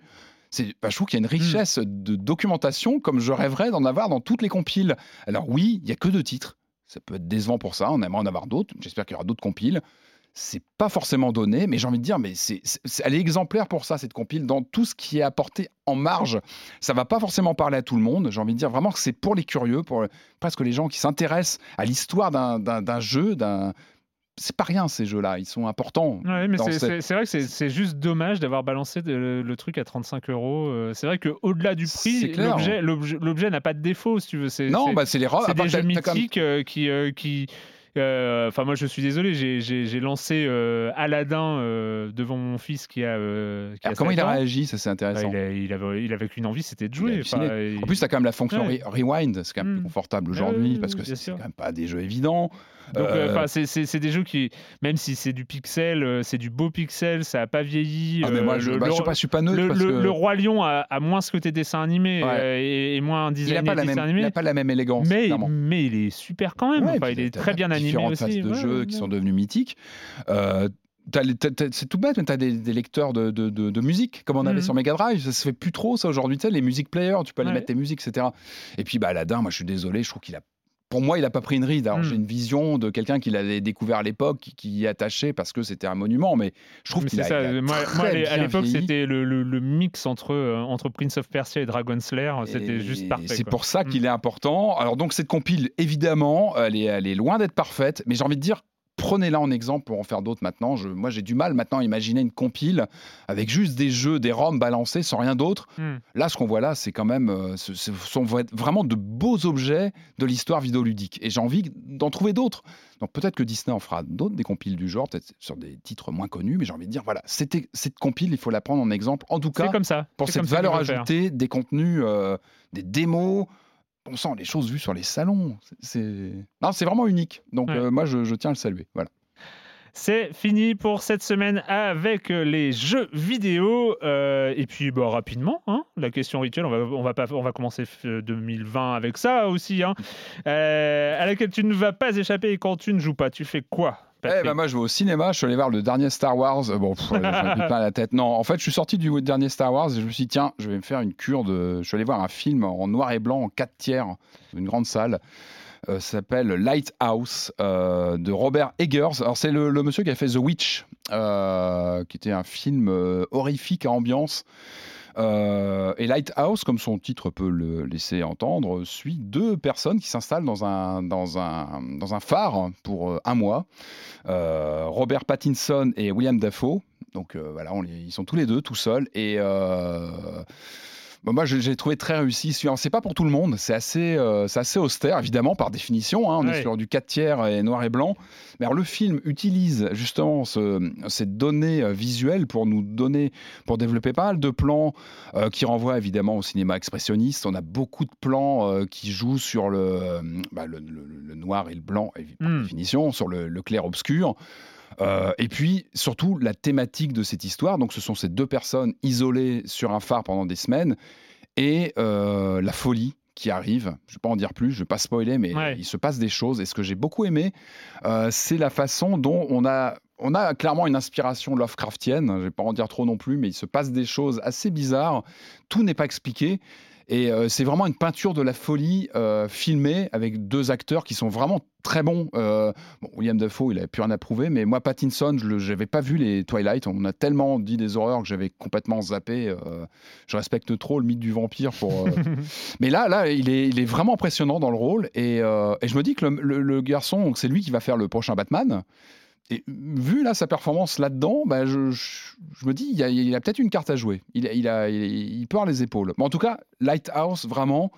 C'est, bah, je trouve qu'il y a une richesse de documentation comme je rêverais d'en avoir dans toutes les compiles. Alors oui, il y a que deux titres. Ça peut être décevant pour ça. On aimerait en avoir d'autres. J'espère qu'il y aura d'autres compiles. C'est pas forcément donné, mais j'ai envie de dire, mais c'est, elle est exemplaire pour ça cette compile dans tout ce qui est apporté en marge. Ça va pas forcément parler à tout le monde. J'ai envie de dire vraiment que c'est pour les curieux, pour presque les gens qui s'intéressent à l'histoire d'un jeu, d'un c'est pas rien ces jeux-là, ils sont importants. Ouais, mais c'est cette- vrai que c'est- juste dommage d'avoir balancé de- le truc à 35 euros. Euh, C'est vrai qu'au-delà du prix, l'objet- n'a pas de défaut, si tu veux. Non, c'est- bah c'est les robes. c'est part des que jeux mythiques euh, qui. euh, qui euh, Enfin, moi, je suis désolé, j'ai- lancé euh, Aladdin euh, devant mon fils qui a. qui a Alors, comment 7 il a réagi Ça, c'est Bah, intéressant. il, a- il avait, il avait qu'une envie, c'était de jouer. En plus, as quand même la fonction Ouais. re- rewind, c'est quand même Mm. plus confortable Ouais, aujourd'hui parce que c'est quand même pas des jeux évidents. Donc, euh, Euh, c'est- des jeux qui, même si c'est du pixel, euh, c'est du beau pixel, ça a pas vieilli. ah, mais euh, moi, je, le- bah, le- je sais pas, je suis pas neutre le, parce le- que le roi lion a, a moins ce côté dessin animé Ouais. et, et moins il designé a pas la dessin même, animé. il a pas la même élégance. mais, clairement. mais il est super quand même. Ouais, Enfin, puis il est très bien animé différentes aussi. phases de Ouais, jeux qui sont devenus mythiques. Euh, c'est tout bête, mais tu as des, des lecteurs de, de- de- de musique, comme on avait Mhm. sur Mega Drive. Ça se fait plus trop, ça, aujourd'hui. Tu sais, les music players, tu peux aller Ouais. mettre tes musiques, etc. Et puis, bah, Aladdin, moi, je suis désolé, je trouve qu'il a. Pour moi, il n'a pas pris une ride. Alors, Mhm. j'ai une vision de quelqu'un qui l'avait découvert à l'époque, qui, y attaché parce que c'était un monument, mais je trouve Mais qu'il c'est a, ça. il a moi, très moi, à l'époque, c'était le, le- le mix entre, euh, entre Prince of Persia et Dragon Slayer. C'était juste parfait. C'est pour ça Mm. qu'il est important. Alors donc cette compile, évidemment, elle est, elle est loin d'être parfaite, mais j'ai envie de dire, prenez-la en exemple pour en faire d'autres maintenant. Je- moi, j'ai du mal maintenant à imaginer une compile avec juste des jeux, des ROM balancés sans rien d'autre. Mm. Là, ce qu'on voit là, c'est quand même, euh, ce, ce sont vraiment de beaux objets de l'histoire vidéoludique. Et j'ai envie d'en trouver d'autres. Donc peut-être que Disney en fera d'autres, des compiles du genre, peut-être sur des titres moins connus, mais j'ai envie de dire, voilà, c'était- cette compile, il faut la prendre en exemple. En tout cas, comme ça. pour cette valeur ajoutée, des contenus, euh, des démos. On sent les choses vues sur les salons. C'est- non, c'est vraiment unique. Donc Ouais. euh, moi, je, je tiens à le saluer. Voilà. C'est fini pour cette semaine avec euh, les jeux vidéo. Euh, et puis, bah, rapidement, hein, la question rituelle, on va, on va, pas, on va commencer f- 2020 avec ça aussi, hein, euh, à laquelle tu ne vas pas échapper. Et quand tu ne joues pas, tu fais quoi? Eh ben, moi, je vais au cinéma. Je suis allé voir le dernier Star Wars. Bon, pff, ai pris (laughs) plein la tête. Non, en fait, je suis sorti du dernier Star Wars et je me suis dit, tiens, je vais me faire une cure de. Je suis allé voir un film en noir et blanc en 4 tiers, une grande salle. Euh, ça s'appelle Lighthouse euh, de Robert Eggers. Alors c'est le, le monsieur qui a fait The Witch, euh, qui était un film euh, horrifique à ambiance. Euh, et Lighthouse, comme son titre peut le laisser entendre, suit deux personnes qui s'installent dans un, dans, un, dans un phare pour euh, un mois. Euh, Robert Pattinson et William Dafoe. Donc voilà, ils sont tous les deux tout seuls. Et bah, moi, j'ai trouvé très réussi. C'est pas pour tout le monde, c'est assez, euh, c'est assez austère, évidemment, par définition. hein. On Ouais. est sur du 4 tiers et noir et blanc. Mais alors, le film utilise justement ce- ces données euh, visuelles pour nous donner, pour développer pas mal de plans euh, qui renvoient évidemment au cinéma expressionniste. On a beaucoup de plans euh, qui jouent sur le, bah, le, le- le noir et le blanc, par Mm. définition, sur le, le clair-obscur. Euh, et puis surtout la thématique de cette histoire. Donc ce sont ces deux personnes isolées sur un phare pendant des semaines et euh, la folie qui arrive. Je ne vais pas en dire plus, je ne vais pas spoiler, mais Ouais. il se passe des choses. Et ce que j'ai beaucoup aimé, euh, c'est la façon dont on a, on a clairement une inspiration Lovecraftienne. Je ne vais pas en dire trop non plus, mais il se passe des choses assez bizarres. Tout n'est pas expliqué. Et euh, c'est vraiment une peinture de la folie euh, filmée avec deux acteurs qui sont vraiment très bons. Euh, bon, William Dafoe, il avait plus rien à prouver, mais moi, Pattinson, je n'avais pas vu les Twilight. On a tellement dit des horreurs que j'avais complètement zappé. euh, je respecte trop le mythe du vampire pour. (laughs) mais là, là, il est, il est vraiment impressionnant dans le rôle. Et, et je me dis que le, le- le garçon, c'est lui qui va faire le prochain Batman. Et vu là sa performance là-dedans, bah, je, je- me dis il a, il peut-être une carte à jouer. Il, il, a, il, les épaules. Mais en tout cas, Lighthouse, vraiment,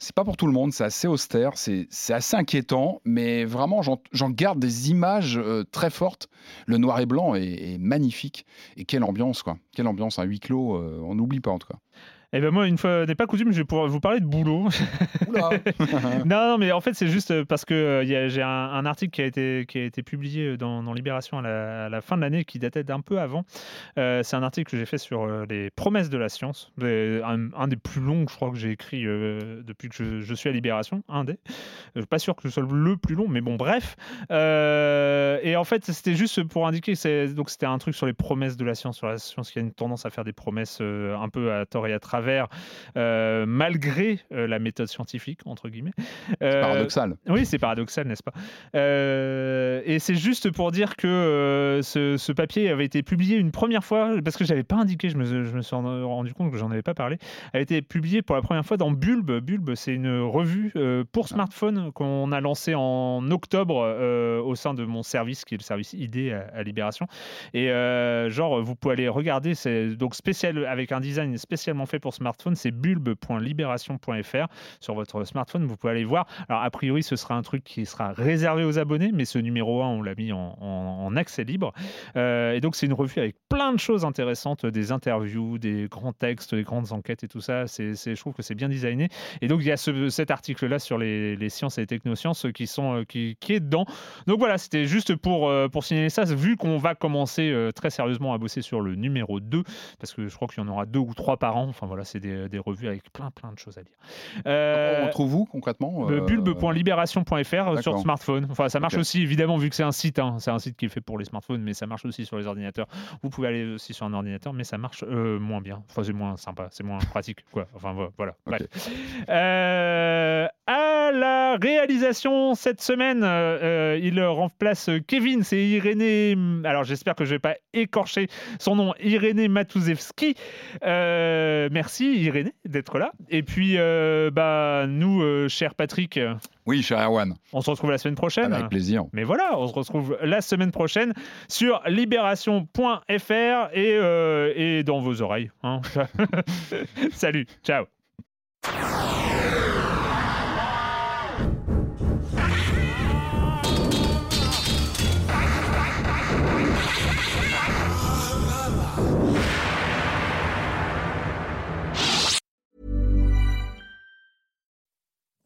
c'est pas pour tout le monde. C'est assez austère, c'est c'est assez inquiétant, mais vraiment, j'en j'en garde des images euh, très fortes. Le noir et blanc est, est magnifique. Et quelle ambiance, quoi. Quelle ambiance, un huis clos, euh, on n'oublie pas en tout cas. Eh ben moi, une fois n'est pas coutume, je vais pouvoir vous parler de boulot. (laughs) non, non, mais en fait, c'est juste parce que euh, j'ai un, un article qui a été, qui a été publié dans, dans Libération à la, à la fin de l'année, qui datait d'un peu avant. Euh, c'est un article que j'ai fait sur euh, les promesses de la science, un, un des plus longs, je crois, que j'ai écrit euh, depuis que je, je suis à Libération, un des. Je suis pas sûr que ce soit le plus long, mais bon, bref. Euh, et en fait, c'était juste pour indiquer que c'est donc c'était un truc sur les promesses de la science, sur la science qui a une tendance à faire des promesses euh, un peu à tort et à travers, euh, malgré euh, la méthode scientifique entre guillemets. C'est Euh, paradoxal. oui, c'est paradoxal, n'est-ce pas? Et c'est juste pour dire que ce, ce papier avait été publié une première fois, parce que je n'avais pas indiqué, je me, je me suis rendu compte que j'en avais pas parlé, a été publié pour la première fois dans Bulbe. Bulbe, c'est une revue pour smartphone qu'on a lancée en octobre au sein de mon service, qui est le service ID à, à Libération. Et genre, vous pouvez aller regarder, c'est donc spécial avec un design spécialement fait pour smartphone, c'est bulbe.libération.fr sur votre smartphone. Vous pouvez aller voir. Alors, a priori, ce sera un truc qui sera réservé aux abonnés, mais ce numéro 1, on l'a mis en, accès libre. Euh, et donc, c'est une revue avec plein de choses intéressantes, des interviews, des grands textes, des grandes enquêtes et tout ça. C'est, je trouve que c'est bien designé. Et donc, il y a ce- cet article-là sur les, sciences et les technosciences qui, sont, euh, qui, est dedans. Donc, voilà, c'était juste pour, euh, pour signaler ça, vu qu'on va commencer très sérieusement à bosser sur le numéro 2, parce que je crois qu'il y en aura deux ou trois par an. Enfin, voilà, c'est des, des revues avec plein, plein de choses à lire. Euh, On trouve où concrètement euh, bulbe.libération.fr sur d'accord. smartphone. Enfin, ça marche aussi, évidemment, vu que c'est un site. hein. C'est un site qui est fait pour les smartphones, mais ça marche aussi sur les ordinateurs. Vous pouvez aller aussi sur un ordinateur, mais ça marche euh, moins bien. Enfin, c'est moins sympa, c'est moins pratique. Quoi. Enfin, vo- voilà. Bref. Euh, à la réalisation cette semaine, euh, euh, il remplace Kevin. C'est Irénée. Alors, j'espère que je vais pas écorcher son nom. Irénée Matuzewski. Euh, merci, Irénée, d'être là. Et puis, euh, bah, nous, cher Patrick, Oui, cher Erwan. on se retrouve la semaine prochaine. Avec plaisir. Mais voilà, on se retrouve la semaine prochaine sur libération.fr et, et dans vos oreilles. hein. (laughs) Salut, ciao.